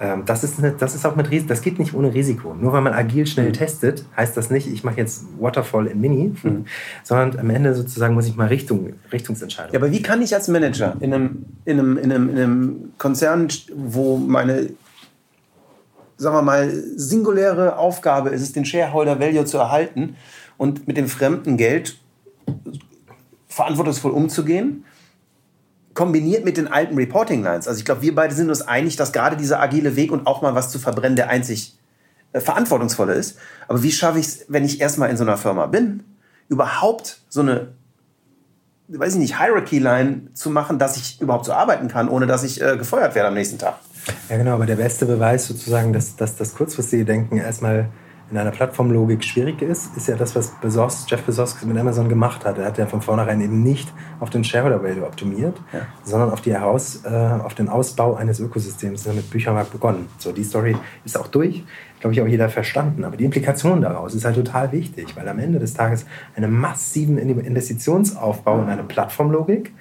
Ähm, das ist, eine, das ist auch mit Risiko, das geht nicht ohne Risiko. Nur weil man agil schnell mhm. testet, heißt das nicht, ich mache jetzt Waterfall in Mini, mhm. sondern am Ende sozusagen muss ich mal Richtung, Richtungsentscheidungen. Ja, aber wie kann ich als Manager in einem, in einem, in einem, in einem Konzern, wo meine sagen wir mal, singuläre Aufgabe ist es, den Shareholder Value zu erhalten und mit dem fremden Geld verantwortungsvoll umzugehen, kombiniert mit den alten Reporting Lines. Also ich glaube, wir beide sind uns einig, dass gerade dieser agile Weg und auch mal was zu verbrennen der einzig äh, verantwortungsvolle ist. Aber wie schaffe ich es, wenn ich erstmal in so einer Firma bin, überhaupt so eine, weiß ich nicht, Hierarchy-Line zu machen, dass ich überhaupt so arbeiten kann, ohne dass ich äh, gefeuert werde am nächsten Tag? Ja, genau, aber der beste Beweis sozusagen, dass, dass das kurzfristige Denken erstmal in einer Plattformlogik schwierig ist, ist ja das, was Bezos, Jeff Bezos mit Amazon gemacht hat. Er hat ja von vornherein eben nicht auf den Shareholder Value optimiert, ja. sondern auf, die Heraus, äh, auf den Ausbau eines Ökosystems mit Büchermarkt begonnen. So, die Story ist auch durch, glaube ich, auch jeder verstanden. Aber die Implikation daraus ist halt total wichtig, weil am Ende des Tages einen massiven Investitionsaufbau in eine Plattformlogik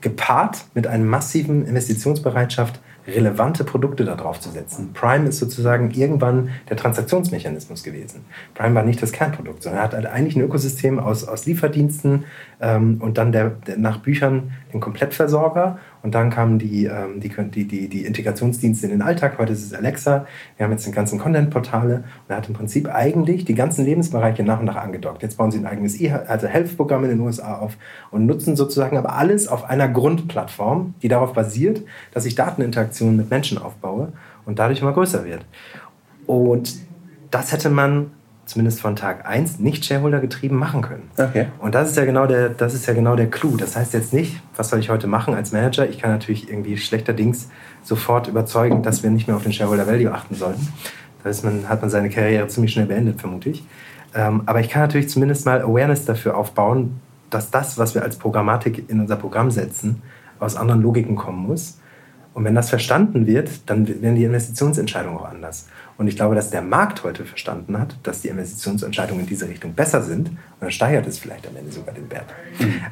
gepaart mit einer massiven Investitionsbereitschaft relevante Produkte darauf zu setzen. Prime ist sozusagen irgendwann der Transaktionsmechanismus gewesen. Prime war nicht das Kernprodukt, sondern er hat halt eigentlich ein Ökosystem aus, aus Lieferdiensten ähm, und dann der, der, nach Büchern den Komplettversorger und dann kamen die, ähm, die, die, die, die Integrationsdienste in den Alltag. Heute ist es Alexa. Wir haben jetzt die ganzen Content-Portale. Und er hat im Prinzip eigentlich die ganzen Lebensbereiche nach und nach angedockt. Jetzt bauen sie ein eigenes e also Health-Programm in den USA auf und nutzen sozusagen aber alles auf einer Grundplattform, die darauf basiert, dass ich Dateninteraktionen mit Menschen aufbaue und dadurch immer größer wird. Und das hätte man zumindest von Tag 1 nicht Shareholder getrieben machen können. Okay. Und das ist ja genau der, das ist ja genau der Clou. Das heißt jetzt nicht, was soll ich heute machen als Manager? Ich kann natürlich irgendwie schlechterdings sofort überzeugen, dass wir nicht mehr auf den Shareholder Value achten sollten. Da ist man, hat man seine Karriere ziemlich schnell beendet, vermute ich. Ähm, aber ich kann natürlich zumindest mal Awareness dafür aufbauen, dass das, was wir als Programmatik in unser Programm setzen, aus anderen Logiken kommen muss. Und wenn das verstanden wird, dann werden die Investitionsentscheidungen auch anders. Und ich glaube, dass der Markt heute verstanden hat, dass die Investitionsentscheidungen in diese Richtung besser sind. Und dann steigert es vielleicht am Ende sogar den Wert.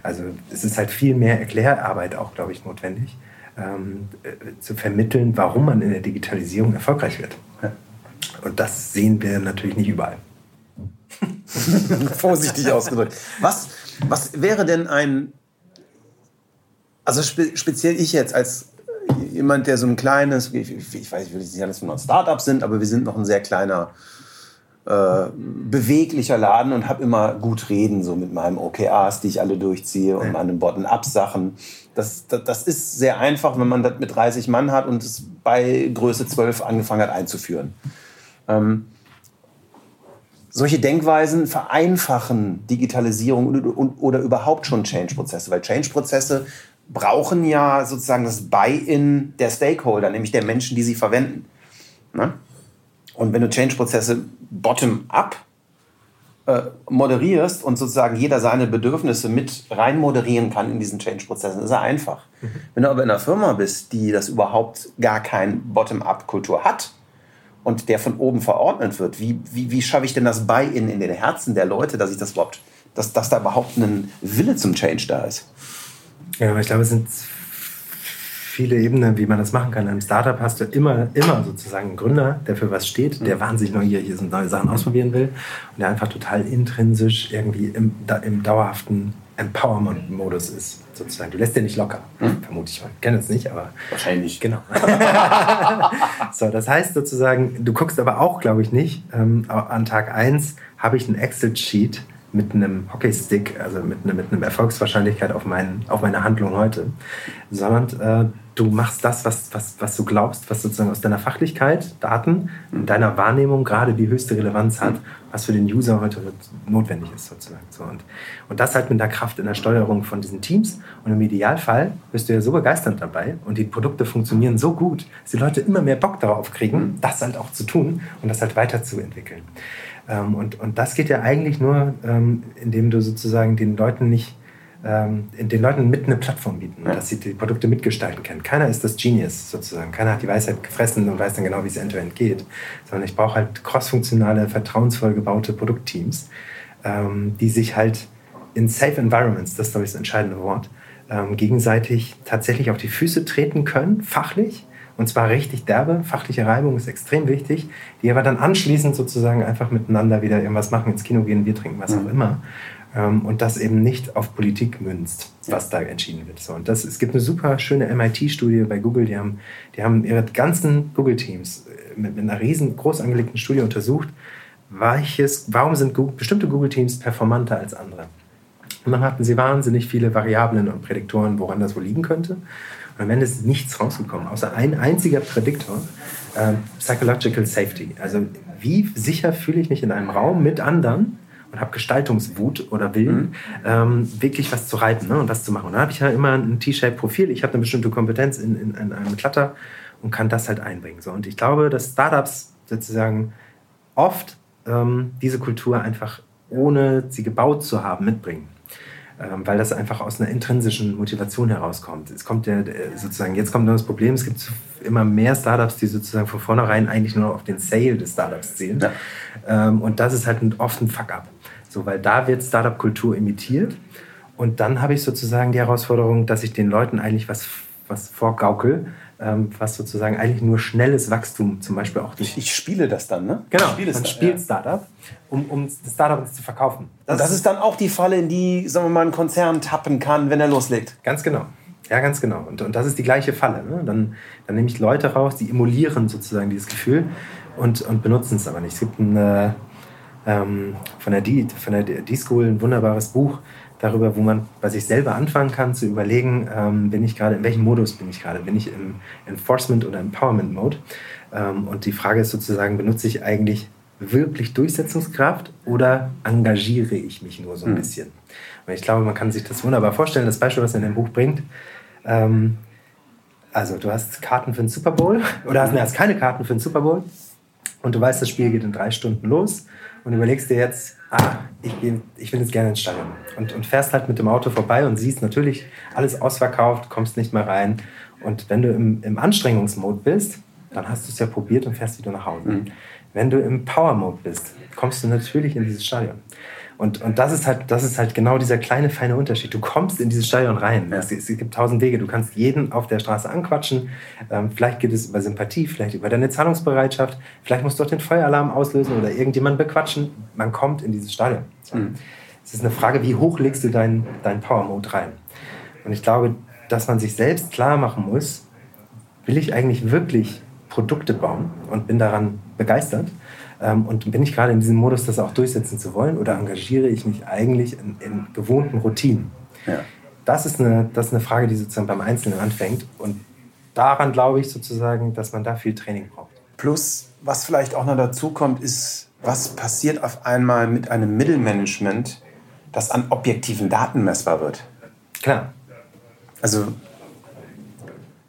Also es ist halt viel mehr Erklärarbeit auch, glaube ich, notwendig, ähm, äh, zu vermitteln, warum man in der Digitalisierung erfolgreich wird. Und das sehen wir natürlich nicht überall. Vorsichtig ausgedrückt. Was, was wäre denn ein, also spe speziell ich jetzt als jemand, der so ein kleines, ich, ich weiß, ich will nicht sagen, dass wir noch ein Startup sind, aber wir sind noch ein sehr kleiner, äh, beweglicher Laden und habe immer gut reden, so mit meinen OKRs, die ich alle durchziehe und meinen Bottom-up-Sachen. Das, das, das, ist sehr einfach, wenn man das mit 30 Mann hat und es bei Größe 12 angefangen hat einzuführen. Ähm, solche Denkweisen vereinfachen Digitalisierung oder überhaupt schon Change-Prozesse, weil Change-Prozesse brauchen ja sozusagen das Buy-in der Stakeholder, nämlich der Menschen, die sie verwenden. Ne? Und wenn du Change-Prozesse bottom-up äh, moderierst und sozusagen jeder seine Bedürfnisse mit rein moderieren kann in diesen Change-Prozessen, ist er einfach. Mhm. Wenn du aber in einer Firma bist, die das überhaupt gar kein Bottom-up-Kultur hat und der von oben verordnet wird, wie, wie, wie schaffe ich denn das Buy-in in den Herzen der Leute, dass ich das überhaupt, dass, dass da überhaupt ein Wille zum Change da ist? Ja, aber ich glaube, es sind viele Ebenen, wie man das machen kann. Einem Startup hast du immer, immer sozusagen einen Gründer, der für was steht, der mhm. wahnsinnig neugierig ist und neue Sachen ausprobieren will und der einfach total intrinsisch irgendwie im, im dauerhaften Empowerment-Modus ist, sozusagen. Du lässt den nicht locker, hm? vermute ich mal. Ich kenne es nicht, aber. Wahrscheinlich. Genau. so, das heißt sozusagen, du guckst aber auch, glaube ich, nicht. Ähm, an Tag 1 habe ich einen Excel-Sheet mit einem Hockeystick, also mit, ne, mit einem Erfolgswahrscheinlichkeit auf, mein, auf meine Handlung heute, sondern äh, du machst das, was, was, was du glaubst, was sozusagen aus deiner Fachlichkeit, Daten, in deiner Wahrnehmung gerade die höchste Relevanz hat, was für den User heute notwendig ist sozusagen. So, und, und das halt mit der Kraft in der Steuerung von diesen Teams und im Idealfall bist du ja so begeistert dabei und die Produkte funktionieren so gut, dass die Leute immer mehr Bock darauf kriegen, das halt auch zu tun und das halt weiterzuentwickeln. Ähm, und, und das geht ja eigentlich nur, ähm, indem du sozusagen den Leuten nicht, ähm, den Leuten mit eine Plattform bieten, ja. dass sie die Produkte mitgestalten können. Keiner ist das Genius sozusagen. Keiner hat die Weisheit gefressen und weiß dann genau, wie es end-to-end geht. Sondern ich brauche halt crossfunktionale, vertrauensvoll gebaute Produktteams, ähm, die sich halt in safe environments, das ist glaube ich das entscheidende Wort, ähm, gegenseitig tatsächlich auf die Füße treten können, fachlich, und zwar richtig derbe. Fachliche Reibung ist extrem wichtig. Die aber dann anschließend sozusagen einfach miteinander wieder irgendwas machen, ins Kino gehen, Bier trinken, was mhm. auch immer. Ähm, und das eben nicht auf Politik münzt, was da entschieden wird. So, und das, es gibt eine super schöne MIT-Studie bei Google. Die haben, die haben ihre ganzen Google-Teams äh, mit, mit einer riesen, groß angelegten Studie untersucht, welches, warum sind Google, bestimmte Google-Teams performanter als andere. Und dann hatten sie wahnsinnig viele Variablen und Prädiktoren, woran das wohl liegen könnte. Und am Ende ist nichts rausgekommen, außer ein einziger Prädiktor, äh, Psychological Safety. Also wie sicher fühle ich mich in einem Raum mit anderen und habe Gestaltungswut oder Willen, mhm. ähm, wirklich was zu reiten ne, und was zu machen. Und da habe ich ja immer ein T-Shape-Profil, ich habe eine bestimmte Kompetenz in, in, in einem Clutter und kann das halt einbringen. So. Und ich glaube, dass Startups sozusagen oft ähm, diese Kultur einfach ohne sie gebaut zu haben mitbringen. Ähm, weil das einfach aus einer intrinsischen Motivation herauskommt. Es kommt ja sozusagen, jetzt kommt noch das Problem, es gibt immer mehr Startups, die sozusagen von vornherein eigentlich nur auf den Sale des Startups zählen. Ja. Ähm, und das ist halt oft ein Fuck-up. So, weil da wird Startup-Kultur imitiert. Und dann habe ich sozusagen die Herausforderung, dass ich den Leuten eigentlich was, was vorgaukel, was sozusagen eigentlich nur schnelles Wachstum zum Beispiel auch durch. Ich spiele das dann, ne? Genau, man Start, spielt. Startup, um, um das Startup zu verkaufen. Das, das ist dann auch die Falle, in die, sagen wir mal, ein Konzern tappen kann, wenn er loslegt. Ganz genau. Ja, ganz genau. Und, und das ist die gleiche Falle. Ne? Dann, dann nehme ich Leute raus, die emulieren sozusagen dieses Gefühl und, und benutzen es aber nicht. Es gibt ein, äh, ähm, von der D-School ein wunderbares Buch, darüber, wo man bei sich selber anfangen kann zu überlegen, ähm, bin ich gerade, in welchem Modus bin ich gerade? Bin ich im Enforcement oder Empowerment Mode? Ähm, und die Frage ist sozusagen, benutze ich eigentlich wirklich Durchsetzungskraft oder engagiere ich mich nur so ein mhm. bisschen? Und ich glaube, man kann sich das wunderbar vorstellen. Das Beispiel, was er in dem Buch bringt, ähm, also du hast Karten für den Super Bowl oder hast, ne, hast keine Karten für den Super Bowl und du weißt, das Spiel geht in drei Stunden los und überlegst dir jetzt, ah, ich, ich will jetzt gerne ins Stadion. Und, und fährst halt mit dem Auto vorbei und siehst natürlich alles ausverkauft, kommst nicht mehr rein. Und wenn du im, im Anstrengungsmode bist, dann hast du es ja probiert und fährst wieder nach Hause. Mhm. Wenn du im Power-Mode bist, kommst du natürlich in dieses Stadion. Und, und das, ist halt, das ist halt genau dieser kleine, feine Unterschied. Du kommst in dieses Stadion rein. Ja. Es, es, gibt tausend Wege. Du kannst jeden auf der Straße anquatschen. Ähm, vielleicht geht es über Sympathie, vielleicht über deine Zahlungsbereitschaft. Vielleicht musst du auch den Feueralarm auslösen oder irgendjemanden bequatschen. Man kommt in dieses Stadion. Mhm. Es ist eine Frage, wie hoch legst du deinen dein Power-Mode rein? Und ich glaube, dass man sich selbst klar machen muss, will ich eigentlich wirklich Produkte bauen und bin daran begeistert? Ähm, und bin ich gerade in diesem Modus, das auch durchsetzen zu wollen oder engagiere ich mich eigentlich in, in gewohnten Routinen? Ja. Das, ist eine, das ist eine Frage, die sozusagen beim Einzelnen anfängt. Und daran glaube ich sozusagen, dass man da viel Training braucht. Plus, was vielleicht auch noch dazu kommt, ist, was passiert auf einmal mit einem Mittelmanagement, das an objektiven Daten messbar wird? Klar. Also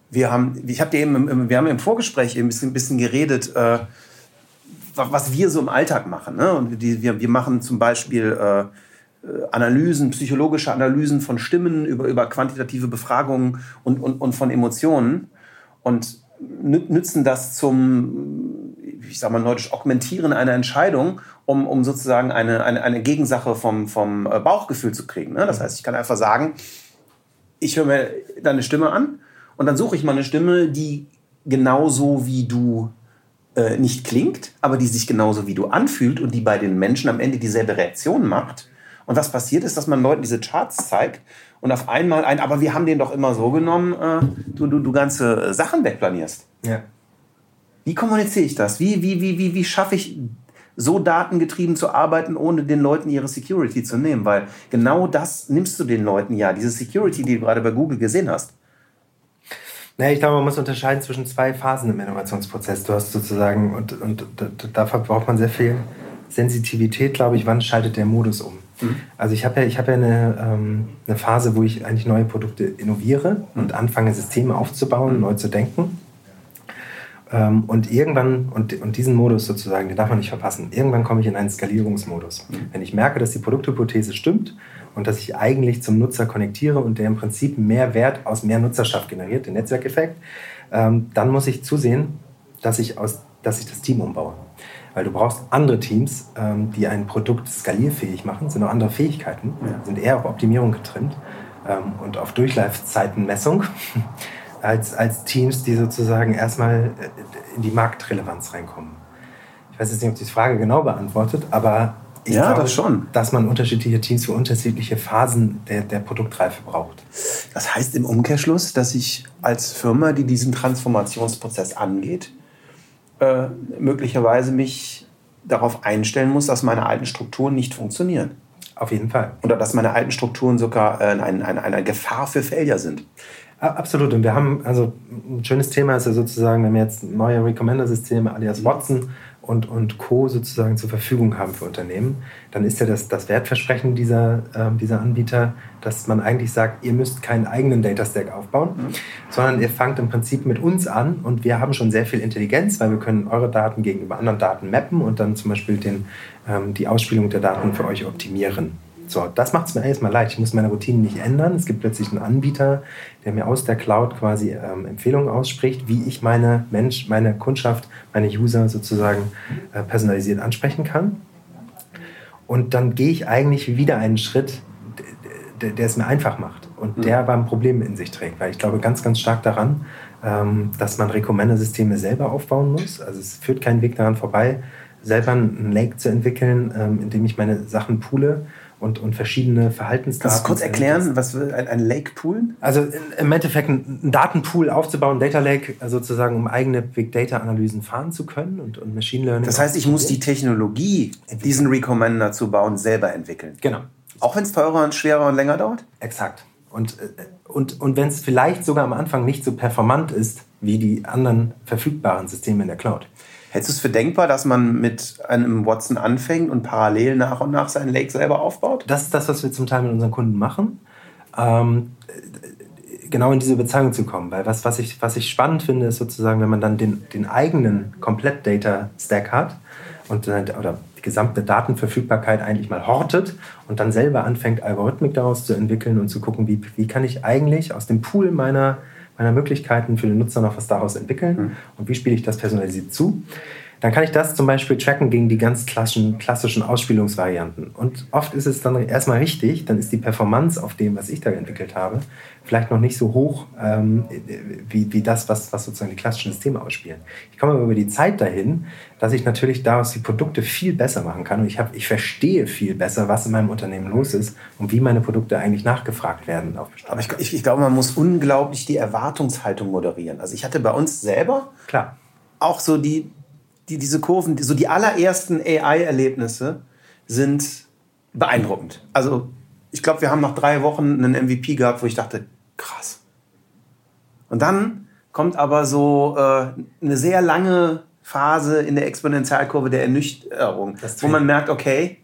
wir haben, ich habe dir eben, wir haben im Vorgespräch eben ein bisschen, ein bisschen geredet, äh, was wir so im Alltag machen. Ne? Und die, wir, wir machen zum Beispiel äh, Analysen, psychologische Analysen von Stimmen über, über quantitative Befragungen und, und, und von Emotionen und nützen das zum, ich sag mal neudeutsch, Augmentieren einer Entscheidung, um, um sozusagen eine, eine, eine Gegensache vom, vom äh, Bauchgefühl zu kriegen. Ne? Das heißt, ich kann einfach sagen, ich höre mir deine Stimme an und dann suche ich mal eine Stimme, die genauso wie du äh, nicht klingt, aber die sich genauso wie du anfühlt und die bei den Menschen am Ende dieselbe Reaktion macht. Und was passiert ist, dass man Leuten diese Charts zeigt und auf einmal ein, aber wir haben den doch immer so genommen, äh, du, du, du ganze Sachen wegplanierst. Ja. Wie kommuniziere ich das? Wie, wie, wie, wie, wie schaffe ich so datengetrieben zu arbeiten, ohne den Leuten ihre Security zu nehmen? Weil genau das nimmst du den Leuten ja, diese Security, die du gerade bei Google gesehen hast. Naja, ich glaube, man muss unterscheiden zwischen zwei Phasen im Innovationsprozess. Du hast sozusagen, und, und dafür braucht man sehr viel Sensitivität, glaube ich, wann schaltet der Modus um. Mhm. Also ich habe ja, ich hab ja eine, ähm, eine Phase, wo ich eigentlich neue Produkte innoviere und anfange, Systeme aufzubauen, mhm. neu zu denken. Ähm, und irgendwann, und, und diesen Modus sozusagen, den darf man nicht verpassen, irgendwann komme ich in einen Skalierungsmodus. Mhm. Wenn ich merke, dass die Produkthypothese stimmt und dass ich eigentlich zum Nutzer konnektiere und der im Prinzip mehr Wert aus mehr Nutzerschaft generiert, den Netzwerkeffekt, ähm, dann muss ich zusehen, dass ich, aus, dass ich das Team umbaue. Weil du brauchst andere Teams, ähm, die ein Produkt skalierfähig machen, sind auch andere Fähigkeiten, ja. sind eher auf Optimierung getrimmt ähm, und auf Durchlaufzeitenmessung als, als Teams, die sozusagen erstmal äh, in die Marktrelevanz reinkommen. Ich weiß jetzt nicht, ob die Frage genau beantwortet, aber ich ja, glaube, das schon. dass man unterschiedliche Teams für unterschiedliche Phasen der, der Produktreife braucht. Das heißt im Umkehrschluss, dass ich als Firma, die diesen Transformationsprozess angeht, äh, möglicherweise mich darauf einstellen muss, dass meine alten Strukturen nicht funktionieren. Auf jeden Fall. Oder dass meine alten Strukturen sogar äh, eine, eine, eine Gefahr für Failure sind. Absolut. Und wir haben, also ein schönes Thema ist ja sozusagen, wenn wir jetzt neue Recommender-Systeme alias Watson und, und Co. sozusagen zur Verfügung haben für Unternehmen, dann ist ja das, das Wertversprechen dieser, äh, dieser Anbieter, dass man eigentlich sagt, ihr müsst keinen eigenen Data Stack aufbauen, mhm. sondern ihr fangt im Prinzip mit uns an und wir haben schon sehr viel Intelligenz, weil wir können eure Daten gegenüber anderen Daten mappen und dann zum Beispiel den, ähm, die Ausspielung der Daten für euch optimieren. So, das macht es mir erstmal leicht. Ich muss meine Routinen nicht ändern. Es gibt plötzlich einen Anbieter, der mir aus der Cloud quasi ähm, Empfehlungen ausspricht, wie ich meine Mensch, meine Kundschaft, meine User sozusagen äh, personalisiert ansprechen kann. Und dann gehe ich eigentlich wieder einen Schritt, der, der es mir einfach macht und mhm. der beim Problem in sich trägt. Weil ich glaube ganz, ganz stark daran, ähm, dass man Recommender-Systeme selber aufbauen muss. Also es führt keinen Weg daran vorbei, selber einen Lake zu entwickeln, ähm, in dem ich meine Sachen poole und, und verschiedene Verhaltensdaten. Kannst du kurz erklären, was ein, ein Lake Pool? Also im Endeffekt einen Datenpool aufzubauen, Data Lake sozusagen, um eigene Big Data Analysen fahren zu können und, und Machine Learning. Das heißt, ich muss die Technologie, diesen Recommender zu bauen, selber entwickeln. Genau. Auch wenn es teurer und schwerer und länger dauert? Exakt. Und, äh, und, und wenn es vielleicht sogar am Anfang nicht so performant ist wie die anderen verfügbaren Systeme in der Cloud. Hältst du es für denkbar, dass man mit einem Watson anfängt und parallel nach und nach seinen Lake selber aufbaut? Das ist das, was wir zum Teil mit unseren Kunden machen. Ähm, genau in diese Bezahlung zu kommen. Weil was, was, ich, was ich spannend finde, ist sozusagen, wenn man dann den, den eigenen Komplett-Data-Stack hat und, oder die gesamte Datenverfügbarkeit eigentlich mal hortet und dann selber anfängt, Algorithmik daraus zu entwickeln und zu gucken, wie, wie kann ich eigentlich aus dem Pool meiner meiner Möglichkeiten für den Nutzer noch was daraus entwickeln mhm. und wie spiele ich das personalisiert zu. Dann kann ich das zum Beispiel tracken gegen die ganz klassischen, klassischen Ausspielungsvarianten. Und oft ist es dann erstmal richtig, dann ist die Performance auf dem, was ich da entwickelt habe, vielleicht noch nicht so hoch ähm, wie, wie das, was, was sozusagen die klassischen Systeme ausspielen. Ich komme aber über die Zeit dahin, dass ich natürlich daraus die Produkte viel besser machen kann. Und ich, hab, ich verstehe viel besser, was in meinem Unternehmen los ist und wie meine Produkte eigentlich nachgefragt werden. aber ich, ich, ich glaube, man muss unglaublich die Erwartungshaltung moderieren. Also ich hatte bei uns selber Klar. auch so die, die, diese Kurven, so die allerersten AI-Erlebnisse sind beeindruckend. Also ich glaube, wir haben nach drei Wochen einen MVP gehabt, wo ich dachte, krass. Und dann kommt aber so äh, eine sehr lange Phase in der Exponentialkurve der Ernüchterung, wo man merkt, okay,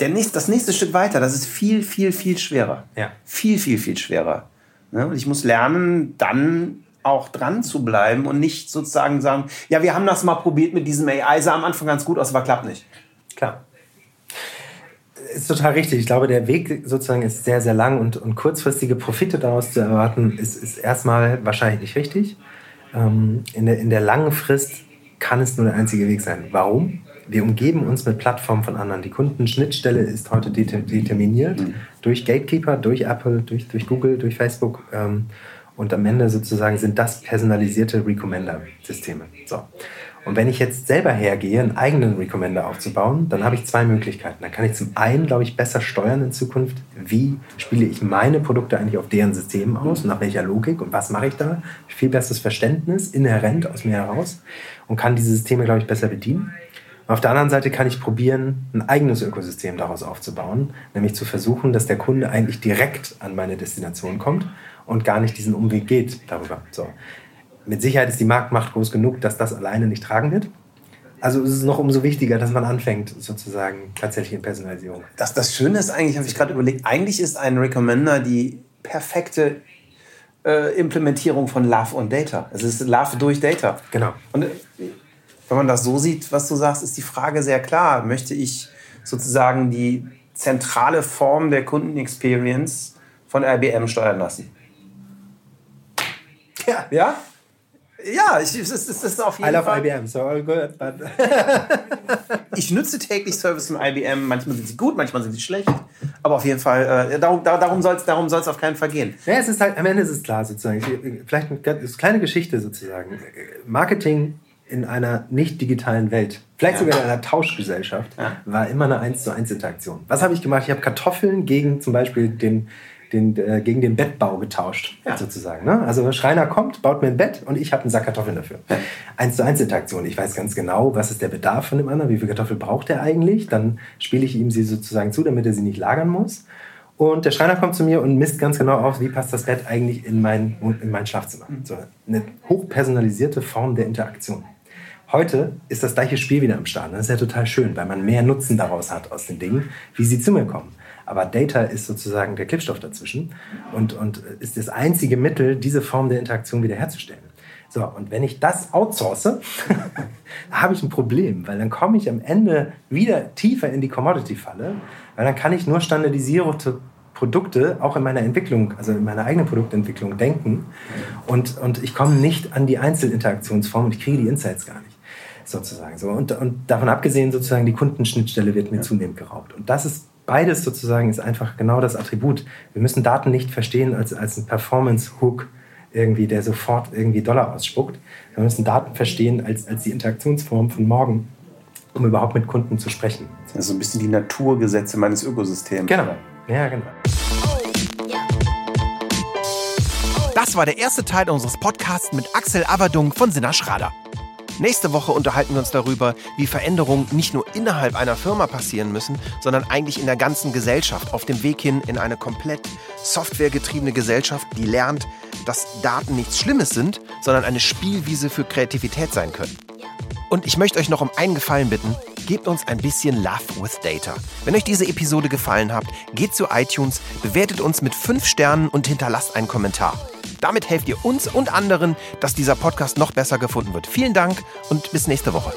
der nächste, das nächste Stück weiter, das ist viel, viel, viel schwerer. Ja. Viel, viel, viel schwerer. Ne? Und ich muss lernen, dann auch dran zu bleiben und nicht sozusagen sagen, ja, wir haben das mal probiert mit diesem AI, sah am Anfang ganz gut aus, aber klappt nicht. Klar. Ist total richtig. Ich glaube, der Weg sozusagen ist sehr, sehr lang und, und kurzfristige Profite daraus zu erwarten, ist, ist erstmal wahrscheinlich nicht richtig. Ähm, in, der, in der langen Frist kann es nur der einzige Weg sein. Warum? Wir umgeben uns mit Plattformen von anderen. Die Kundenschnittstelle ist heute determiniert mhm. durch Gatekeeper, durch Apple, durch, durch Google, durch Facebook. Ähm, und am Ende sozusagen sind das personalisierte Recommender-Systeme. So. Und wenn ich jetzt selber hergehe, einen eigenen Recommender aufzubauen, dann habe ich zwei Möglichkeiten. Dann kann ich zum einen, glaube ich, besser steuern in Zukunft, wie spiele ich meine Produkte eigentlich auf deren Systemen aus und nach welcher Logik und was mache ich da. Viel besseres Verständnis inhärent aus mir heraus und kann diese Systeme, glaube ich, besser bedienen. Und auf der anderen Seite kann ich probieren, ein eigenes Ökosystem daraus aufzubauen, nämlich zu versuchen, dass der Kunde eigentlich direkt an meine Destination kommt und gar nicht diesen Umweg geht darüber. So. Mit Sicherheit ist die Marktmacht groß genug, dass das alleine nicht tragen wird. Also ist es noch umso wichtiger, dass man anfängt, sozusagen tatsächlich in Personalisierung. Das, das Schöne ist eigentlich, habe ich gerade überlegt, eigentlich ist ein Recommender die perfekte äh, Implementierung von Love und Data. Es ist Love durch Data. Genau. Und äh, wenn man das so sieht, was du sagst, ist die Frage sehr klar. Möchte ich sozusagen die zentrale Form der Kundenexperience von IBM steuern lassen? Ja. Ja? Ja, ich, ist, es ist auf jeden I love Fall. IBM, so all good. But ich nutze täglich Service von IBM. Manchmal sind sie gut, manchmal sind sie schlecht. Aber auf jeden Fall, äh, darum, darum soll es darum soll's auf keinen Fall gehen. Ja, es ist halt, am Ende ist es klar sozusagen. Vielleicht eine kleine Geschichte sozusagen. Marketing in einer nicht digitalen Welt, vielleicht ja. sogar in einer Tauschgesellschaft, ja. war immer eine 1 zu 1 Interaktion. Was habe ich gemacht? Ich habe Kartoffeln gegen zum Beispiel den den, äh, gegen den Bettbau getauscht, ja. sozusagen. Ne? Also der Schreiner kommt, baut mir ein Bett und ich habe einen Sack Kartoffeln dafür. Ja. Eins zu eins Interaktion. Ich weiß ganz genau, was ist der Bedarf von dem anderen, wie viel Kartoffel braucht er eigentlich. Dann spiele ich ihm sie sozusagen zu, damit er sie nicht lagern muss. Und der Schreiner kommt zu mir und misst ganz genau auf, wie passt das Bett eigentlich in mein, in mein Schlafzimmer. So eine hochpersonalisierte Form der Interaktion. Heute ist das gleiche Spiel wieder am Start. Das ist ja total schön, weil man mehr Nutzen daraus hat aus den Dingen, wie sie zu mir kommen. Aber Data ist sozusagen der Klebstoff dazwischen und, und ist das einzige Mittel, diese Form der Interaktion wiederherzustellen. So, und wenn ich das outsource, habe ich ein Problem, weil dann komme ich am Ende wieder tiefer in die Commodity-Falle, weil dann kann ich nur standardisierte Produkte auch in meiner Entwicklung, also in meiner eigenen Produktentwicklung denken und, und ich komme nicht an die Einzelinteraktionsform und ich kriege die Insights gar nicht sozusagen so und, und davon abgesehen sozusagen die Kundenschnittstelle wird mir ja. zunehmend geraubt und das ist beides sozusagen ist einfach genau das Attribut. Wir müssen Daten nicht verstehen als, als ein Performance-Hook, irgendwie, der sofort irgendwie Dollar ausspuckt. Wir müssen Daten verstehen als, als die Interaktionsform von morgen, um überhaupt mit Kunden zu sprechen. Das ist so ein bisschen die Naturgesetze meines Ökosystems. Genau. Ja, genau. Das war der erste Teil unseres Podcasts mit Axel Averdung von Sinna Schrader. Nächste Woche unterhalten wir uns darüber, wie Veränderungen nicht nur innerhalb einer Firma passieren müssen, sondern eigentlich in der ganzen Gesellschaft, auf dem Weg hin in eine komplett softwaregetriebene Gesellschaft, die lernt, dass Daten nichts Schlimmes sind, sondern eine Spielwiese für Kreativität sein können. Und ich möchte euch noch um einen Gefallen bitten. Gebt uns ein bisschen Love with Data. Wenn euch diese Episode gefallen hat, geht zu iTunes, bewertet uns mit 5 Sternen und hinterlasst einen Kommentar. Damit helft ihr uns und anderen, dass dieser Podcast noch besser gefunden wird. Vielen Dank und bis nächste Woche.